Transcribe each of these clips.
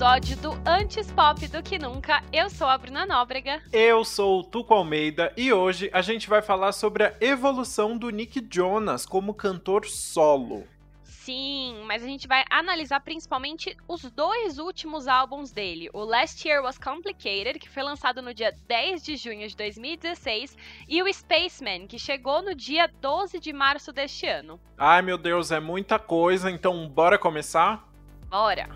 episódio do Antes Pop do que Nunca. Eu sou a Bruna Nóbrega. Eu sou o Tuco Almeida e hoje a gente vai falar sobre a evolução do Nick Jonas como cantor solo. Sim, mas a gente vai analisar principalmente os dois últimos álbuns dele. O Last Year Was Complicated, que foi lançado no dia 10 de junho de 2016, e o Spaceman, que chegou no dia 12 de março deste ano. Ai meu Deus, é muita coisa, então bora começar? Bora!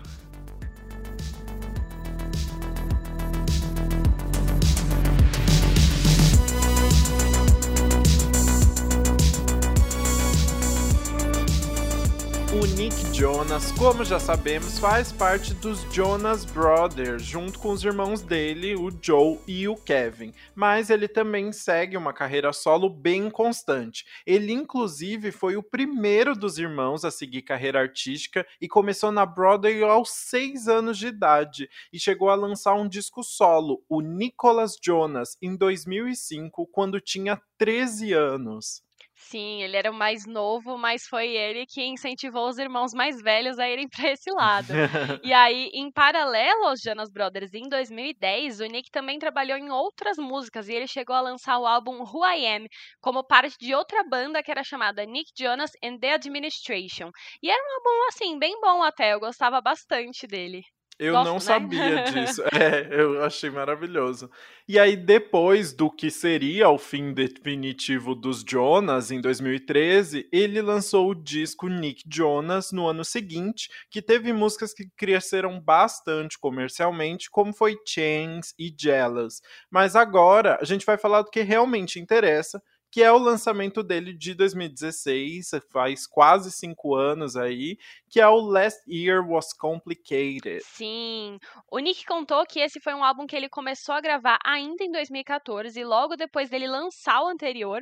O Nick Jonas, como já sabemos, faz parte dos Jonas Brothers, junto com os irmãos dele, o Joe e o Kevin. Mas ele também segue uma carreira solo bem constante. Ele, inclusive, foi o primeiro dos irmãos a seguir carreira artística e começou na Broadway aos 6 anos de idade e chegou a lançar um disco solo, o Nicholas Jonas, em 2005, quando tinha 13 anos. Sim, ele era o mais novo, mas foi ele que incentivou os irmãos mais velhos a irem para esse lado. e aí, em paralelo aos Jonas Brothers, em 2010, o Nick também trabalhou em outras músicas e ele chegou a lançar o álbum Who I Am como parte de outra banda que era chamada Nick Jonas and the Administration. E era um álbum assim bem bom até, eu gostava bastante dele. Eu Gosto, não né? sabia disso. É, eu achei maravilhoso. E aí, depois do que seria o fim definitivo dos Jonas, em 2013, ele lançou o disco Nick Jonas no ano seguinte, que teve músicas que cresceram bastante comercialmente, como foi Chains e Jealous. Mas agora a gente vai falar do que realmente interessa, que é o lançamento dele de 2016, faz quase cinco anos aí, que é o Last Year Was Complicated. Sim, o Nick contou que esse foi um álbum que ele começou a gravar ainda em 2014, logo depois dele lançar o anterior,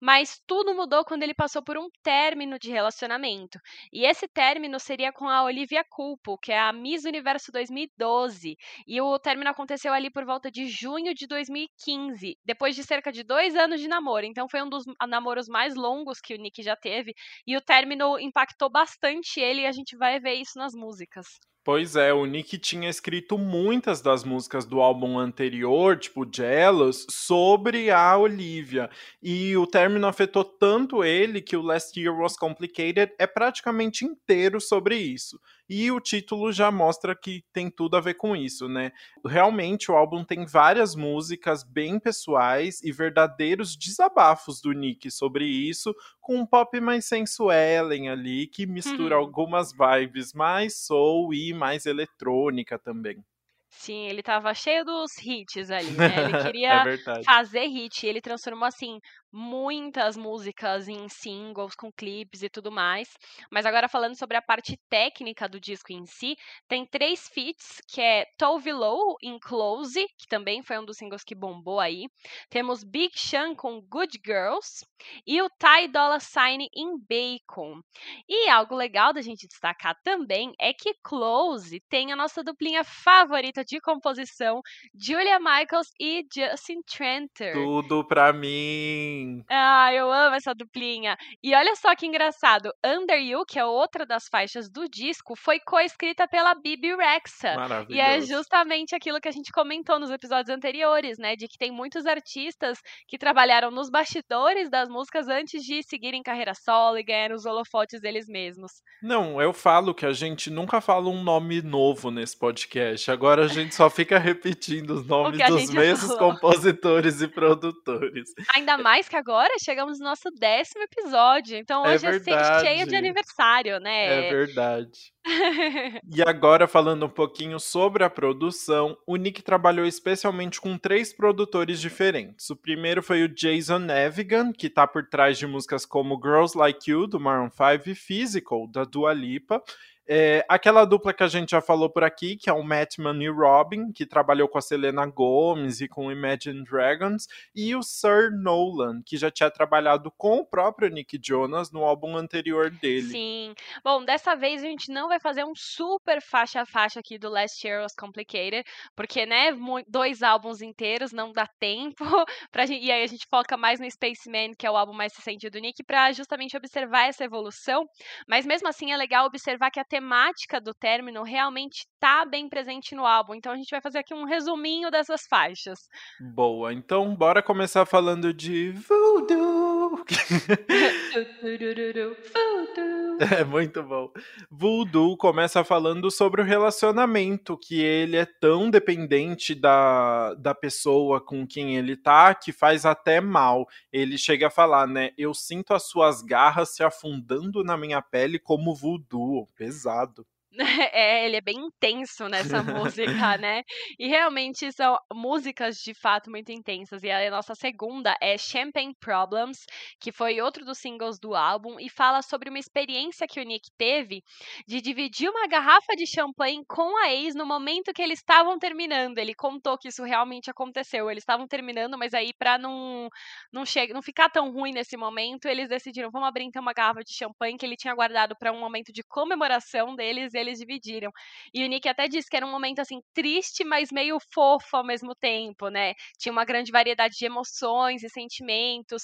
mas tudo mudou quando ele passou por um término de relacionamento. E esse término seria com a Olivia Culpo, que é a Miss Universo 2012. E o término aconteceu ali por volta de junho de 2015, depois de cerca de dois anos de namoro. Então foi um dos namoros mais longos que o Nick já teve. E o término impactou bastante ele e a gente vai ver isso nas músicas. Pois é, o Nick tinha escrito muitas das músicas do álbum anterior, tipo Jealous, sobre a Olivia. E o término afetou tanto ele que o Last Year Was Complicated é praticamente inteiro sobre isso. E o título já mostra que tem tudo a ver com isso, né? Realmente o álbum tem várias músicas bem pessoais e verdadeiros desabafos do Nick sobre isso, com um pop mais sensuelen ali, que mistura Uhum. algumas vibes mais soul e mais eletrônica também. Sim, ele tava cheio dos hits ali, né? Ele é queria verdade. fazer hit. e Ele transformou, assim, muitas músicas em singles, com clipes e tudo mais. Mas agora falando sobre a parte técnica do disco em si, tem três feats, que é Tove Lo em Close, que também foi um dos singles que bombou aí. Temos Big Sean com Good Girls e o Ty Dolla Sign em Bacon. E algo legal da gente destacar também é que Close tem a nossa duplinha favorita de composição, Julia Michaels e Justin Tranter. Tudo pra mim. Ah, eu amo essa duplinha. E olha só que engraçado, Under You, que é outra das faixas do disco, foi coescrita pela Bibi Rexa. E é justamente aquilo que a gente comentou nos episódios anteriores, né? De que tem muitos artistas que trabalharam nos bastidores das músicas antes de seguirem carreira solo e ganharem os holofotes deles mesmos. Não, eu falo que a gente nunca fala um nome novo nesse podcast. Agora a gente só fica repetindo os nomes dos mesmos falou. compositores e produtores. Ainda mais que agora chegamos no nosso décimo episódio. Então É hoje é, ser cheio de aniversário, É né? verdade. E agora, falando um pouquinho sobre a produção, o Nick trabalhou especialmente com três produtores diferentes. O primeiro foi o Jason Nevigan, que tá por trás de músicas como Girls Like You, do Maroon 5, e Physical, da Dua Lipa. É, aquela dupla que a gente já falou por aqui, que é o Mattman e Robin, que trabalhou com a Selena Gomez e com Imagine Dragons, e o Sir Nolan, que já tinha trabalhado com o próprio Nick Jonas no álbum anterior dele. Sim. Bom, dessa vez a gente não vai fazer um super faixa a faixa aqui do Last Year Was Complicated, porque, né, dois álbuns inteiros não dá tempo pra gente, e aí a gente foca mais no Spaceman, que é o álbum mais recente do Nick, pra justamente observar essa evolução. Mas mesmo assim é legal observar que a temática do término realmente tá bem presente no álbum. Então a gente vai fazer aqui um resuminho dessas faixas. Boa, então bora começar falando de Voodoo. é muito bom. Voodoo começa falando sobre o relacionamento, que ele é tão dependente da, da pessoa com quem ele tá, que faz até mal. Ele chega a falar, né? Eu sinto as suas garras se afundando na minha pele como voodoo. Pesado pesado. É, ele é bem intenso nessa música, né? E realmente são músicas de fato muito intensas. E a nossa segunda é Champagne Problems, que foi outro dos singles do álbum e fala sobre uma experiência que o Nick teve de dividir uma garrafa de champanhe com a ex no momento que eles estavam terminando. Ele contou que isso realmente aconteceu. Eles estavam terminando, mas aí para não não chegar, não ficar tão ruim nesse momento, eles decidiram vamos abrir então uma garrafa de champanhe que ele tinha guardado para um momento de comemoração deles. Eles dividiram. E o Nick até disse que era um momento assim triste, mas meio fofo ao mesmo tempo, né? Tinha uma grande variedade de emoções e sentimentos.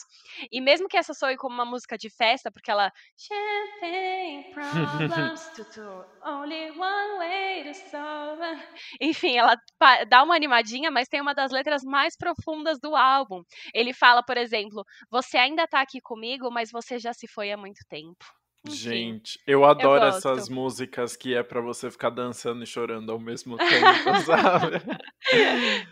E mesmo que essa soe como uma música de festa, porque ela. Enfim, ela dá uma animadinha, mas tem uma das letras mais profundas do álbum. Ele fala, por exemplo, você ainda tá aqui comigo, mas você já se foi há muito tempo. Gente, eu adoro eu essas músicas que é para você ficar dançando e chorando ao mesmo tempo, sabe?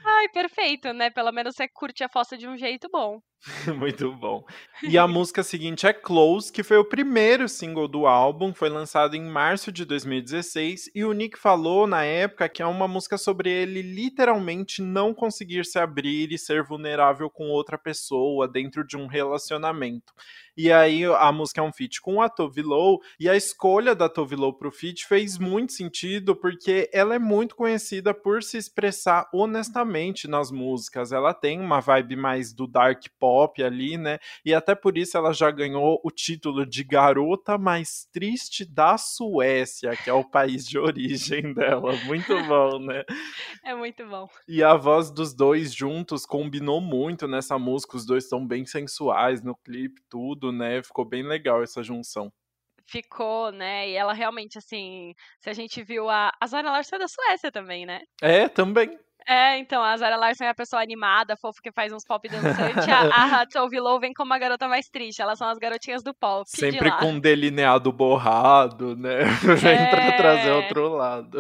Ai, perfeito, né? Pelo menos você curte a fossa de um jeito bom. Muito bom. E a música seguinte é Close, que foi o primeiro single do álbum, foi lançado em março de 2016, e o Nick falou na época que é uma música sobre ele literalmente não conseguir se abrir e ser vulnerável com outra pessoa dentro de um relacionamento. E aí a música é um feat com a Tove Lo, e a escolha da Tove Lo pro feat fez muito sentido porque ela é muito conhecida por se expressar honestamente nas músicas. Ela tem uma vibe mais do dark pop ali, né? E até por isso ela já ganhou o título de garota mais triste da Suécia, que é o país de origem dela. Muito bom, né? É muito bom. E a voz dos dois juntos combinou muito nessa música. Os dois são bem sensuais no clipe, tudo né? Ficou bem legal essa junção. Ficou, né? E ela realmente, assim, se a gente viu a, a Zara Larson é da Suécia também, né? É, também. É, então, a Zara Larson é a pessoa animada, fofa, que faz uns pop dançantes. a, Tove Lo vem como a garota mais triste. Elas são as garotinhas do pop. Sempre com um delineado borrado, né? É... pra trazer outro lado.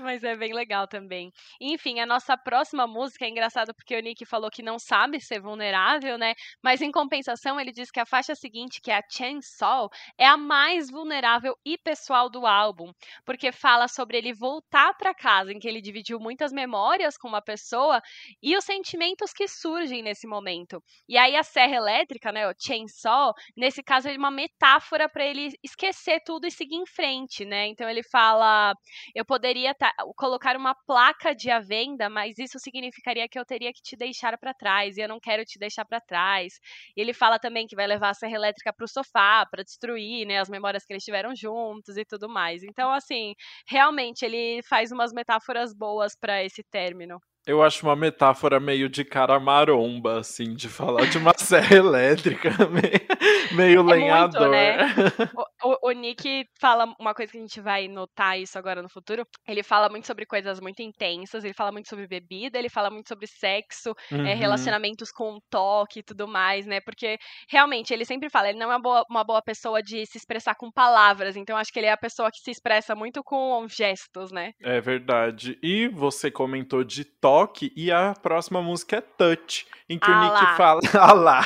Mas é bem legal também. Enfim, a nossa próxima música é engraçado porque o Nick falou que não sabe ser vulnerável, né? Mas em compensação, ele diz que a faixa seguinte, que é a Chainsaw, é a mais vulnerável e pessoal do álbum. Porque fala sobre ele voltar para casa, em que ele dividiu muitas memórias com uma pessoa e os sentimentos que surgem nesse momento. E aí a serra elétrica, né, o chainsaw, nesse caso é uma metáfora para ele esquecer tudo e seguir em frente, né? Então ele fala, eu poderia colocar uma placa de à venda, mas isso significaria que eu teria que te deixar para trás e eu não quero te deixar para trás. E ele fala também que vai levar a serra elétrica para o sofá para destruir, né, as memórias que eles tiveram juntos e tudo mais. Então assim, realmente ele faz umas metáforas boas para esse término. Eu acho uma metáfora meio de cara maromba, assim, de falar de uma serra elétrica, meio, meio é lenhador. Muito, né? o, o, o, Nick fala uma coisa que a gente vai notar isso agora no futuro. Ele fala muito sobre coisas muito intensas, ele fala muito sobre bebida, ele fala muito sobre sexo, é, uhum. é, relacionamentos com toque e tudo mais, né? Porque realmente ele sempre fala, ele não é uma boa, uma boa pessoa de se expressar com palavras, então acho que ele é a pessoa que se expressa muito com gestos, né? É verdade. E você comentou de toque Rock e a próxima música é Touch, em que ah o Nick lá. fala. ah lá!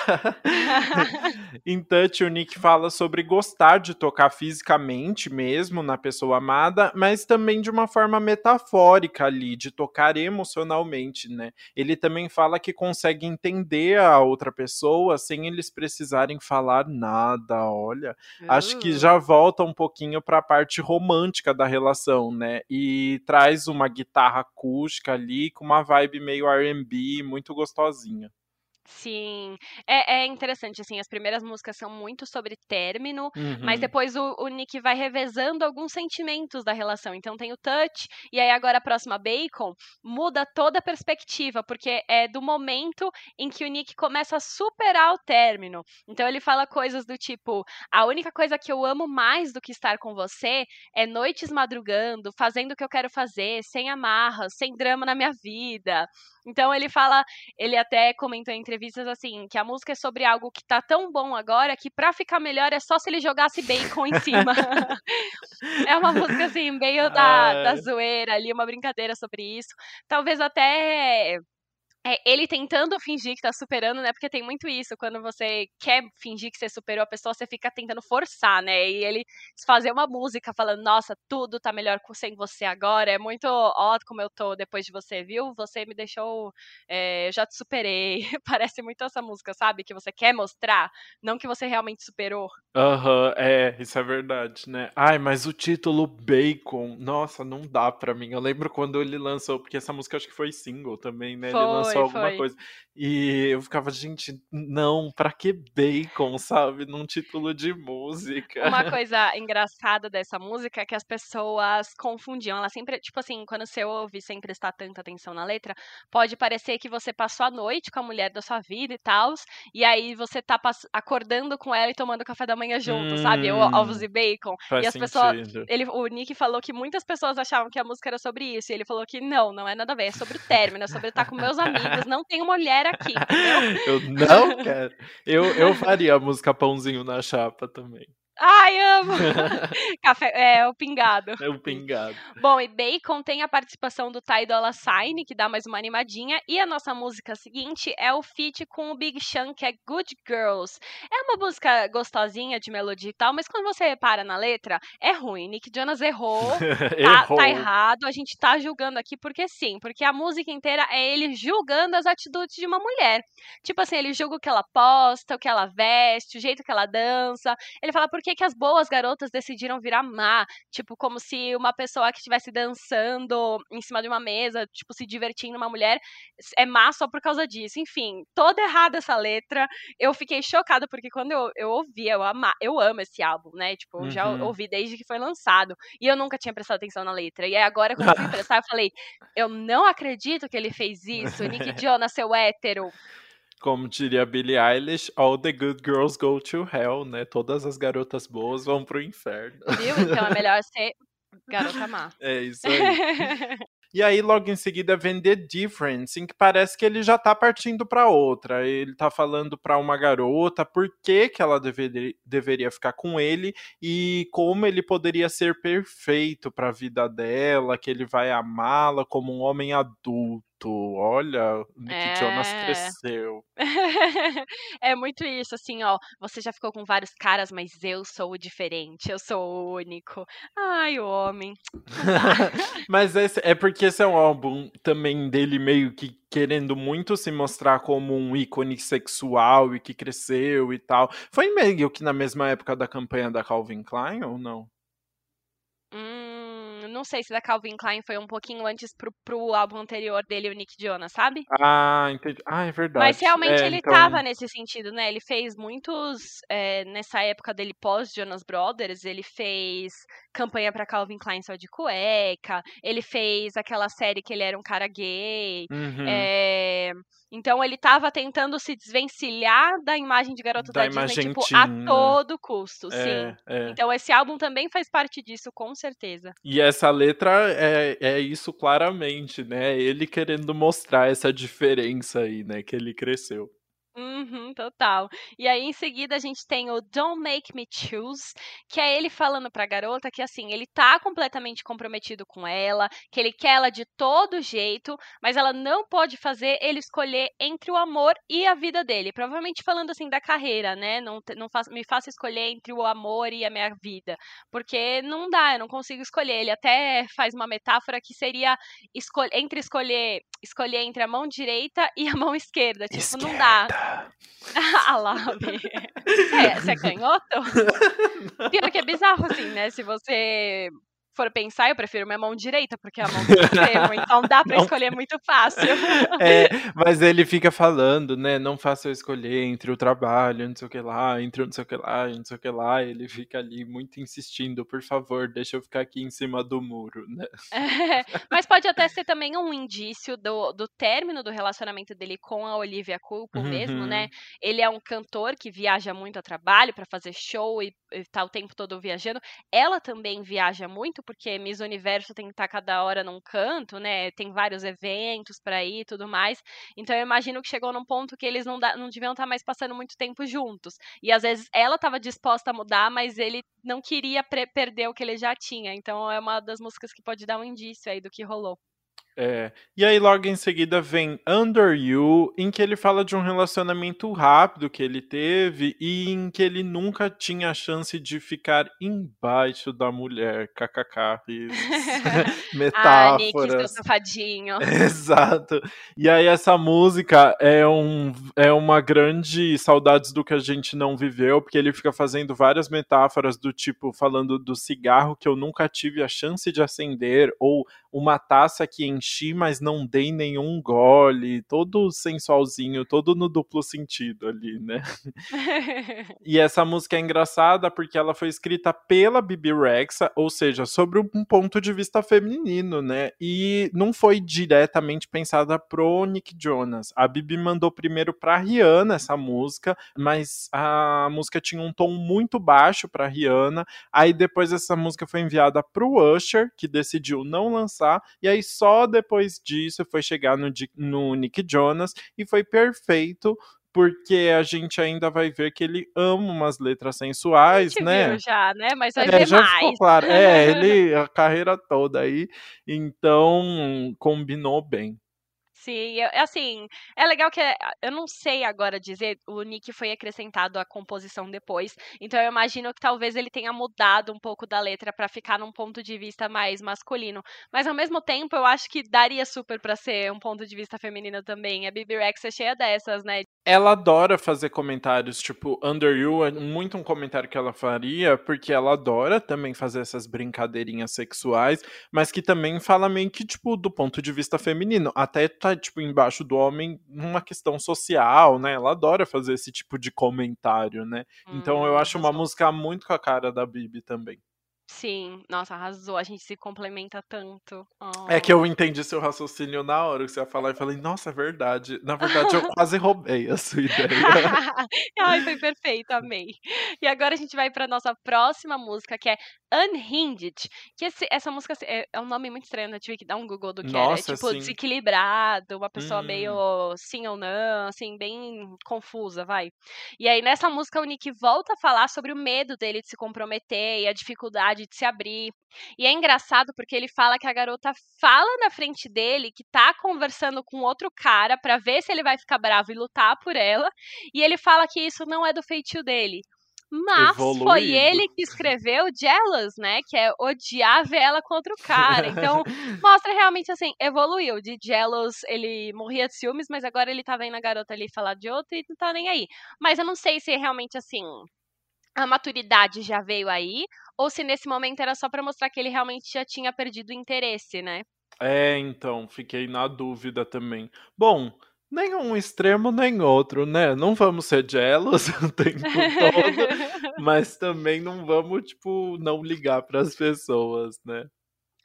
em Touch, o Nick fala sobre gostar de tocar fisicamente mesmo na pessoa amada, mas também de uma forma metafórica ali, de tocar emocionalmente, né? Ele também fala que consegue entender a outra pessoa sem eles precisarem falar nada. Olha, uh. acho que uh. já volta um pouquinho para a parte romântica da relação, né? E traz uma guitarra acústica ali com uma vibe meio R&B, muito gostosinha. Sim, é, é interessante, assim, as primeiras músicas são muito sobre término, mas Uhum. depois o, o Nick vai revezando alguns sentimentos da relação. Então tem o touch, e aí agora a próxima Bacon muda toda a perspectiva, porque é do momento em que o Nick começa a superar o término. Então ele fala coisas do tipo: a única coisa que eu amo mais do que estar com você é noites madrugando, fazendo o que eu quero fazer, sem amarras, sem drama na minha vida. Então ele fala ele até comentou em entrevistas assim, que a música é sobre algo que tá tão bom agora que pra ficar melhor é só se ele jogasse bacon em cima. é uma música assim, meio da, da zoeira ali, uma brincadeira sobre isso. Talvez até é, ele tentando fingir que tá superando, né? Porque tem muito isso, quando você quer fingir que você superou a pessoa, você fica tentando forçar, né? E ele fazer uma música falando, nossa, tudo tá melhor com- sem você agora, é muito, ó, como eu tô depois de você, viu? Você me deixou, é, eu já te superei. Parece muito essa música, sabe? Que você quer mostrar, não que você realmente superou. Aham, é, isso é verdade, né? Ai, mas o título Bacon, nossa, não dá pra mim. Eu lembro quando ele lançou, porque essa música acho que foi single também, né? Ele lançou Foi, alguma foi. coisa. E eu ficava, gente, não, pra que Bacon, sabe? Num título de música. Uma coisa engraçada dessa música é que as pessoas confundiam. Ela sempre, tipo assim, quando você ouve sem prestar tanta atenção na letra, pode parecer que você passou a noite com a mulher da sua vida e tal, e aí você tá acordando com ela e tomando café da manhã junto, sabe? Hum, ovos e bacon. Faz e as pessoas. sentido. Ele, o Nick falou que muitas pessoas achavam que a música era sobre isso. E ele falou que não, não é nada a ver. É sobre o término, é sobre estar com meus amigos. Não tem mulher aqui? Eu não quero. Eu, eu faria a música Pãozinho na Chapa também. Ai, amo! Café, é, o pingado. É o pingado. Bom, e Bacon tem a participação do Ty Dolla Sign, que dá mais uma animadinha, e a nossa música seguinte é o feat com o Big Sean, que é Good Girls. É uma música gostosinha de melodia e tal, mas quando você repara na letra, é ruim. Nick Jonas errou, tá, Errou. tá errado, a gente tá julgando aqui porque sim, porque a música inteira é ele julgando as atitudes de uma mulher. Tipo assim, ele julga o que ela posta, o que ela veste, o jeito que ela dança. Ele fala por que, que as boas garotas decidiram virar má. Tipo, como se uma pessoa que estivesse dançando em cima de uma mesa, tipo, se divertindo, uma mulher, é má só por causa disso. Enfim, toda errada essa letra. Eu fiquei chocada, porque quando eu, eu ouvi, eu, ama, eu amo esse álbum, né? Tipo, eu já Uhum. ouvi desde que foi lançado. E eu nunca tinha prestado atenção na letra. E aí agora, quando eu fui prestar, eu falei, eu não acredito que ele fez isso. Nick Jonas, seu hétero. Como diria Billie Eilish, all the good girls go to hell, né? Todas as garotas boas vão pro inferno. Viu? Então é melhor ser garota má. É isso aí. E aí, logo em seguida, vem The Difference, em que parece que ele já tá partindo pra outra. Ele tá falando pra uma garota por que, que ela deveria, deveria ficar com ele e como ele poderia ser perfeito pra vida dela, que ele vai amá-la como um homem adulto. Olha, o Nick Jonas É. cresceu. é muito isso, assim, ó. Você já ficou com vários caras, mas eu sou o diferente, eu sou o único. Ai, o homem. Mas esse- é porque esse é um álbum também dele meio que querendo muito se mostrar como um ícone sexual e que cresceu e tal. Foi meio que na mesma época da campanha da Calvin Klein ou não? Hum, não sei se da Calvin Klein foi um pouquinho antes pro, pro álbum anterior dele, o Nick Jonas, sabe? Ah, entendi. Ah, é verdade. Mas realmente É, ele então- tava nesse sentido, né? Ele fez muitos. é, nessa época dele pós-Jonas Brothers, ele fez campanha pra Calvin Klein só de cueca. Ele fez aquela série que ele era um cara gay. Uhum. é, então ele tava tentando se desvencilhar da imagem de garoto da, Da Disney, tipo, a todo custo, sim. É, é. Então esse álbum também faz parte disso, com certeza. E essa letra é, é isso claramente, né? Ele querendo mostrar essa diferença aí, né? Que ele cresceu. Uhum, total. E aí, em seguida, a gente tem o Don't Make Me Choose, que é ele falando pra garota que, assim, ele tá completamente comprometido com ela, que ele quer ela de todo jeito, mas ela não pode fazer ele escolher entre o amor e a vida dele. Provavelmente falando, assim, da carreira, né? Não, não me faça escolher entre o amor e a minha vida. Porque não dá, eu não consigo escolher. Ele até faz uma metáfora que seria escol entre escolher, escolher entre a mão direita e a mão esquerda. Tipo, não dá. Ah lá, Bi. É, você é canhoto? Pior que é bizarro, assim, né? Se você for pensar, eu prefiro minha mão direita, porque a mão do escrevo, então dá pra escolher muito fácil. É, mas ele fica falando, né? Não faça eu escolher entre o trabalho, não sei o que lá, entre não sei o que lá, não sei o que lá. Ele fica ali muito insistindo, por favor, deixa eu ficar aqui em cima do muro, né? É, mas pode até ser também um indício do, do término do relacionamento dele com a Olivia Culpo uhum. mesmo, né? Uhum. Ele é um cantor que viaja muito a trabalho para fazer show e, e tá o tempo todo viajando. Ela também viaja muito, porque Miss Universo tem que estar cada hora num canto, né? Tem vários eventos para ir e tudo mais. Então eu imagino que chegou num ponto que eles não, da, não deviam estar mais passando muito tempo juntos. E às vezes ela estava disposta a mudar, mas ele não queria perder o que ele já tinha. Então é uma das músicas que pode dar um indício aí do que rolou. É. E aí, logo em seguida, vem Under You, em que ele fala de um relacionamento rápido que ele teve e em que ele nunca tinha a chance de ficar embaixo da mulher. KKK. Metáforas. Ah, Nick, seu safadinho. Exato. E aí, essa música é, um, é uma grande saudades do que a gente não viveu, porque ele fica fazendo várias metáforas do tipo, falando do cigarro que eu nunca tive a chance de acender, ou uma taça que enchi, mas não dei nenhum gole, todo sensualzinho, todo no duplo sentido ali, né? e essa música é engraçada porque ela foi escrita pela Bibi Rexa, ou seja, sobre um ponto de vista feminino, né? E não foi diretamente pensada pro Nick Jonas. A Bibi mandou primeiro pra Rihanna essa música, mas a música tinha um tom muito baixo pra Rihanna. Aí depois essa música foi enviada pro Usher, que decidiu não lançar, e aí só depois disso foi chegar no, no Nick Jonas e foi perfeito porque a gente ainda vai ver que ele ama umas letras sensuais, né? Já, né? Mas vai é, ver já mais. Ficou claro. É, ele a carreira toda aí, então combinou bem. Sim, assim, é legal que eh, eu não sei agora dizer, o Nick foi acrescentado à composição depois, então eu imagino que talvez ele tenha mudado um pouco da letra para ficar num ponto de vista mais masculino, mas ao mesmo tempo eu acho que daria super para ser um ponto de vista feminino também. A Bibi Rex é cheia dessas, né? Ela adora fazer comentários, tipo, Under You é muito um comentário que ela faria, porque ela adora também fazer essas brincadeirinhas sexuais, mas que também fala meio que, tipo, do ponto de vista feminino. Até tá, tipo, embaixo do homem numa questão social, né? Ela adora fazer esse tipo de comentário, né? Hum, então eu acho uma música muito com a cara da Bibi também. Sim, nossa, arrasou. A gente se complementa tanto. Oh. É que eu entendi seu raciocínio na hora que você ia falar e falei, nossa, é verdade. Na verdade, eu quase roubei a sua ideia. Ai, foi perfeito, amei. E agora a gente vai para nossa próxima música, que é Unhinged. Que esse, essa música assim, é, é, um nome muito estranho, né? Tive que dar um Google do que nossa, era. É tipo, sim. desequilibrado, uma pessoa hum. meio sim ou não, assim, bem confusa, vai. E aí, nessa música, o Nick volta a falar sobre o medo dele de se comprometer e a dificuldade de se abrir. E é engraçado porque ele fala que a garota fala na frente dele que tá conversando com outro cara para ver se ele vai ficar bravo e lutar por ela. E ele fala que isso não é do feitio dele. Mas Evoluído. foi ele que escreveu Jealous, né? Que é odiar ver ela contra o cara. Então, mostra realmente assim, evoluiu. De Jealous, ele morria de ciúmes, mas agora ele tá vendo a garota ali falar de outra e não tá nem aí. Mas eu não sei se realmente assim a maturidade já veio aí, ou se nesse momento era só para mostrar que ele realmente já tinha perdido o interesse, né? É, então, fiquei na dúvida também. Bom, nenhum extremo nem outro, né? Não vamos ser jealous o tempo todo, mas também não vamos, tipo, não ligar para as pessoas, né?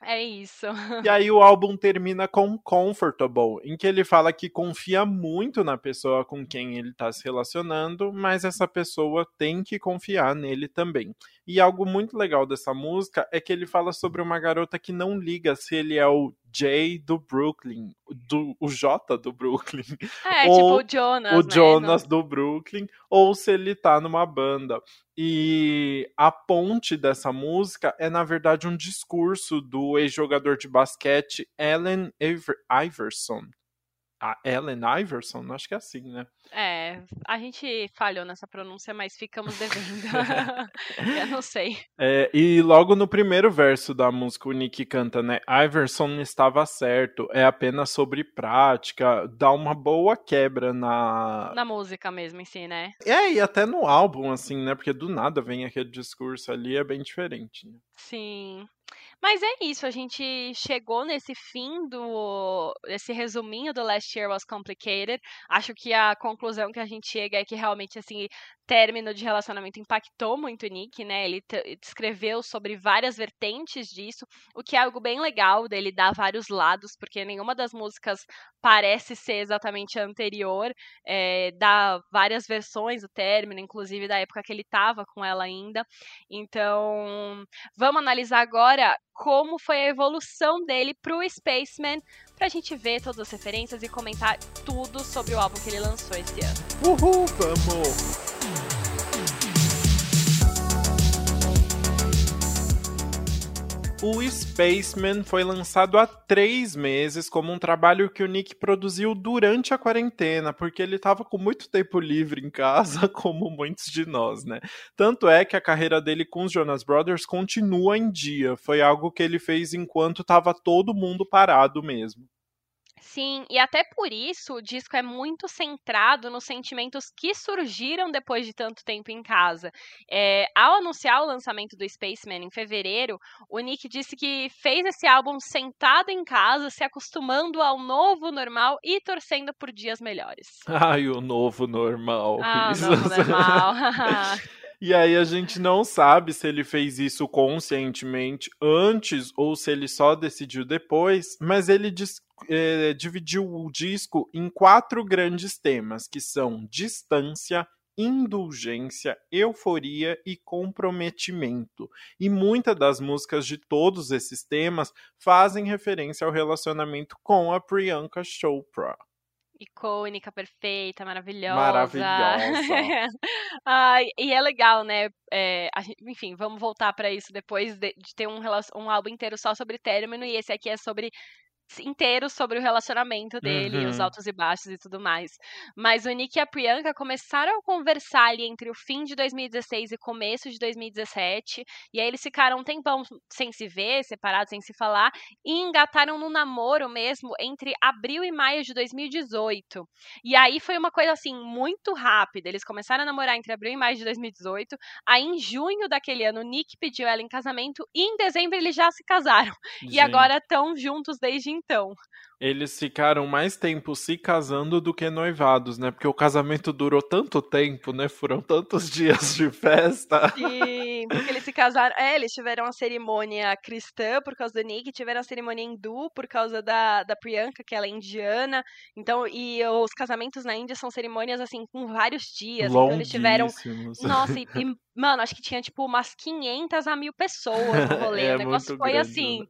É isso. E aí o álbum termina com Comfortable, em que ele fala que confia muito na pessoa com quem ele está se relacionando, mas essa pessoa tem que confiar nele também. E algo muito legal dessa música é que ele fala sobre uma garota que não liga se ele é o J do Brooklyn, do, o J do Brooklyn. É, ou tipo o Jonas. O né? Jonas do Brooklyn, ou se ele tá numa banda. E a ponte dessa música é, na verdade, um discurso do ex-jogador de basquete Allen Iverson, a Ellen Iverson? Acho que é assim, né? É, a gente falhou nessa pronúncia, mas ficamos devendo. eu não sei. É, e logo no primeiro verso da música, o Nick canta, né? Iverson estava certo, é apenas sobre prática, dá uma boa quebra na. Na música mesmo em si, né? É, e até no álbum, assim, né? Porque do nada vem aquele discurso ali, é bem diferente. Né? Sim. Mas é isso, a gente chegou nesse fim do. esse resuminho do Last Year Was Complicated. Acho que a conclusão que a gente chega é que realmente, assim, término de relacionamento impactou muito o Nick, né? Ele descreveu sobre várias vertentes disso, o que é algo bem legal dele dar vários lados, porque nenhuma das músicas parece ser exatamente a anterior, é, dá várias versões do término, inclusive da época que ele estava com ela ainda. Então, vamos analisar agora como foi a evolução dele pro Spaceman, pra gente ver todas as referências e comentar tudo sobre o álbum que ele lançou esse ano. Uhul, vamos! O Spaceman foi lançado há três meses como um trabalho que o Nick produziu durante a quarentena, porque ele estava com muito tempo livre em casa, como muitos de nós, né? Tanto é que a carreira dele com os Jonas Brothers continua em dia. Foi algo que ele fez enquanto estava todo mundo parado mesmo. Sim, e até por isso o disco é muito centrado nos sentimentos que surgiram depois de tanto tempo em casa. É, ao anunciar o lançamento do Spaceman em fevereiro, o Nick disse que fez esse álbum sentado em casa, se acostumando ao novo normal e torcendo por dias melhores. Ai, o novo normal. Ah, o novo normal. E aí a gente não sabe se ele fez isso conscientemente antes ou se ele só decidiu depois, mas ele diz, é, dividiu o disco em quatro grandes temas, que são distância, indulgência, euforia e comprometimento. E muitas das músicas de todos esses temas fazem referência ao relacionamento com a Priyanka Chopra icônica, perfeita, maravilhosa. Maravilhosa. Ai, e é legal, né? É, gente, enfim, vamos voltar para isso depois de, de ter um, um álbum inteiro só sobre término, e esse aqui é sobre inteiro sobre o relacionamento dele, uhum. os altos e baixos e tudo mais. Mas o Nick e a Priyanka começaram a conversar ali entre o fim de 2016 e começo de 2017, e aí eles ficaram um tempão sem se ver, separados, sem se falar, e engataram no namoro mesmo entre abril e maio de 2018. E aí foi uma coisa assim muito rápida. Eles começaram a namorar entre abril e maio de 2018. Aí em junho daquele ano, o Nick pediu ela em casamento e em dezembro eles já se casaram. Gente. E agora estão juntos desde então. Eles ficaram mais tempo se casando do que noivados, né? Porque o casamento durou tanto tempo, né? Foram tantos dias de festa. Sim, porque eles se casaram. É, eles tiveram a cerimônia cristã por causa do Nick, tiveram a cerimônia hindu por causa da, da Priyanka, que ela é indiana. Então, e os casamentos na Índia são cerimônias, assim, com vários dias. Então, eles tiveram. Nossa, e, mano, acho que tinha, tipo, umas 500 a mil pessoas no rolê. é o negócio foi grande, assim. Né?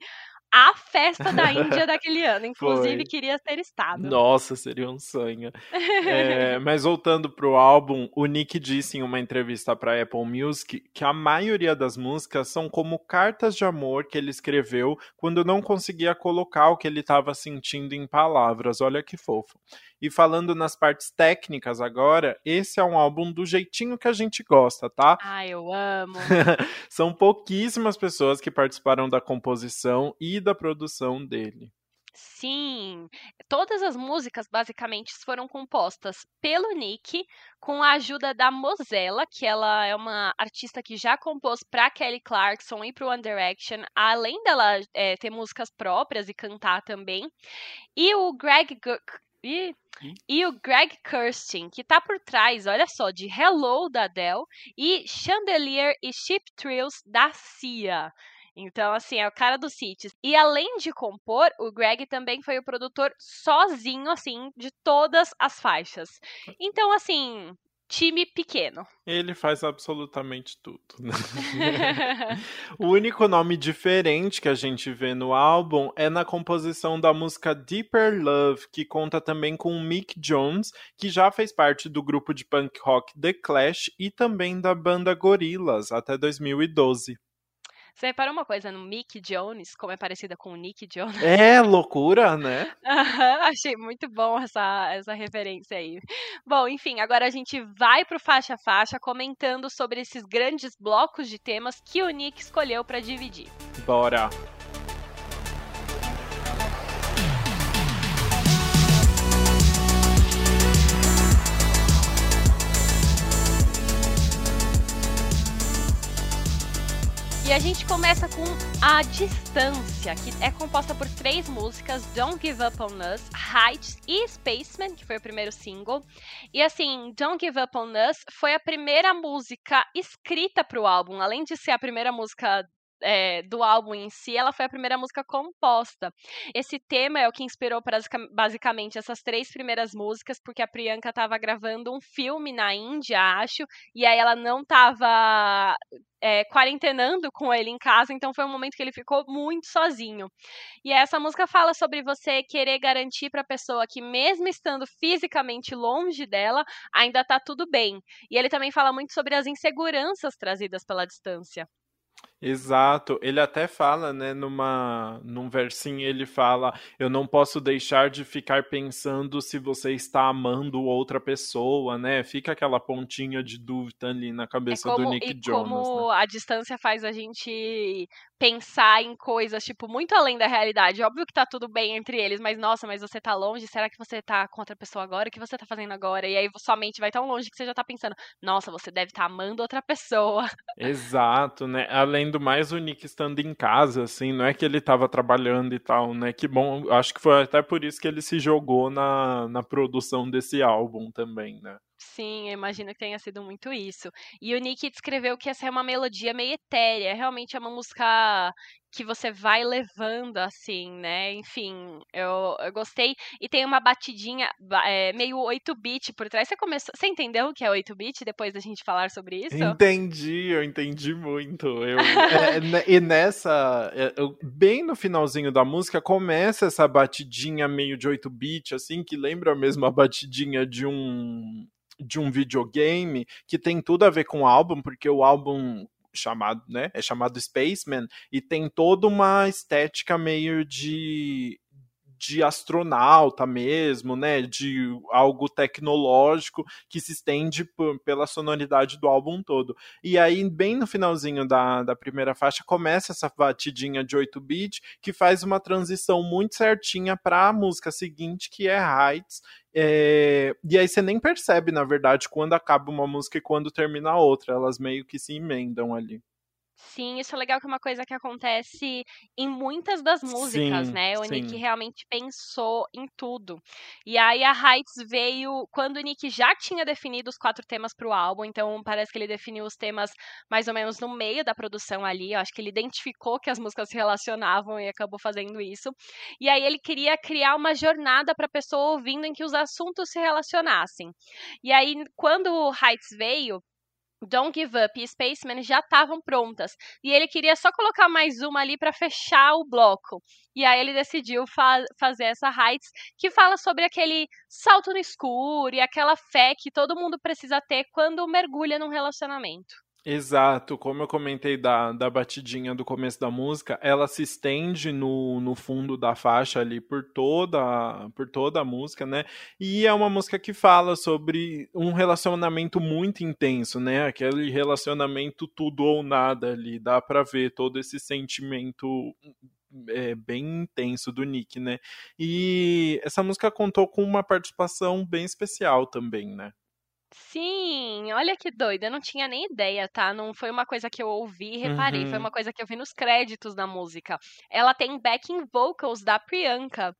A festa da Índia daquele ano. Inclusive, Foi. queria ter estado. Nossa, seria um sonho. é, mas voltando pro álbum, o Nick disse em uma entrevista para Apple Music que a maioria das músicas são como cartas de amor que ele escreveu quando não conseguia colocar o que ele estava sentindo em palavras. Olha que fofo. E falando nas partes técnicas agora, esse é um álbum do jeitinho que a gente gosta, tá? Ah, eu amo. São pouquíssimas pessoas que participaram da composição e da produção dele. Sim, todas as músicas basicamente foram compostas pelo Nick, com a ajuda da Mozella, que ela é uma artista que já compôs para Kelly Clarkson e para One Direction, além dela é, ter músicas próprias e cantar também. E o Greg e, e o Greg Kirsten, que tá por trás, olha só, de Hello da Adele e Chandelier e Ship Thrills da Cia. Então, assim, é o cara dos hits. E além de compor, o Greg também foi o produtor sozinho, assim, de todas as faixas. Então, assim, time pequeno. Ele faz absolutamente tudo. Né? o único nome diferente que a gente vê no álbum é na composição da música Deeper Love, que conta também com Mick Jones, que já fez parte do grupo de punk rock The Clash e também da banda Gorillaz até 2012. Você reparou uma coisa no Mick Jones, como é parecida com o Nick Jones? É, loucura, né? achei muito bom essa, essa referência aí. Bom, enfim, agora a gente vai pro faixa a faixa comentando sobre esses grandes blocos de temas que o Nick escolheu para dividir. Bora! E a gente começa com A Distância, que é composta por três músicas: Don't Give Up on Us, Heights e Spaceman, que foi o primeiro single. E assim, Don't Give Up on Us foi a primeira música escrita para o álbum, além de ser a primeira música é, do álbum em si, ela foi a primeira música composta. Esse tema é o que inspirou basicamente essas três primeiras músicas, porque a Priyanka estava gravando um filme na Índia, acho, e aí ela não estava é, quarentenando com ele em casa, então foi um momento que ele ficou muito sozinho. E essa música fala sobre você querer garantir para a pessoa que, mesmo estando fisicamente longe dela, ainda está tudo bem. E ele também fala muito sobre as inseguranças trazidas pela distância. Exato, ele até fala, né, numa, num versinho, ele fala: Eu não posso deixar de ficar pensando se você está amando outra pessoa, né? Fica aquela pontinha de dúvida ali na é cabeça é como, do Nick e Jonas. Como né? a distância faz a gente pensar em coisas, tipo, muito além da realidade. Óbvio que tá tudo bem entre eles, mas nossa, mas você tá longe, será que você tá com outra pessoa agora? O que você tá fazendo agora? E aí sua mente vai tão longe que você já tá pensando, nossa, você deve estar tá amando outra pessoa. Exato, né? Além do mais, o Nick estando em casa, assim, não é que ele tava trabalhando e tal, né? Que bom, acho que foi até por isso que ele se jogou na, na produção desse álbum também, né? Sim, eu imagino que tenha sido muito isso. E o Nick descreveu que essa é uma melodia meio etérea, realmente é uma música que você vai levando, assim, né? Enfim, eu, eu gostei. E tem uma batidinha é, meio 8-bit por trás. Você começou. Você entendeu o que é 8-bit depois da gente falar sobre isso? Entendi, eu entendi muito. Eu, é, né, e nessa. É, eu, bem no finalzinho da música, começa essa batidinha meio de 8-bit, assim, que lembra mesmo a batidinha de um de um videogame que tem tudo a ver com o álbum, porque o álbum chamado, né, é chamado Spaceman e tem toda uma estética meio de de astronauta mesmo, né? De algo tecnológico que se estende pela sonoridade do álbum todo. E aí, bem no finalzinho da, da primeira faixa, começa essa batidinha de 8-bit que faz uma transição muito certinha para a música seguinte, que é Heights. É... E aí você nem percebe, na verdade, quando acaba uma música e quando termina a outra. Elas meio que se emendam ali. Sim, isso é legal que é uma coisa que acontece em muitas das músicas, Sim, né? O Nick sim. realmente pensou em tudo. E aí a Heights veio quando o Nick já tinha definido os quatro temas para o álbum, então parece que ele definiu os temas mais ou menos no meio da produção ali. Eu acho que ele identificou que as músicas se relacionavam e acabou fazendo isso. E aí ele queria criar uma jornada para a pessoa ouvindo em que os assuntos se relacionassem. E aí quando o Heights veio, Don't Give Up e Spaceman já estavam prontas. E ele queria só colocar mais uma ali para fechar o bloco. E aí ele decidiu fa fazer essa Heights, que fala sobre aquele salto no escuro e aquela fé que todo mundo precisa ter quando mergulha num relacionamento. Exato, como eu comentei da, da batidinha do começo da música, ela se estende no, no fundo da faixa ali por toda, por toda a música, né? E é uma música que fala sobre um relacionamento muito intenso, né? Aquele relacionamento tudo ou nada ali, dá pra ver todo esse sentimento é, bem intenso do Nick, né? E essa música contou com uma participação bem especial também, né? Sim, olha que doida, eu não tinha nem ideia, tá? Não foi uma coisa que eu ouvi e reparei, foi Uhum. uma coisa que eu vi nos créditos da música. Ela tem backing vocals da Priyanka.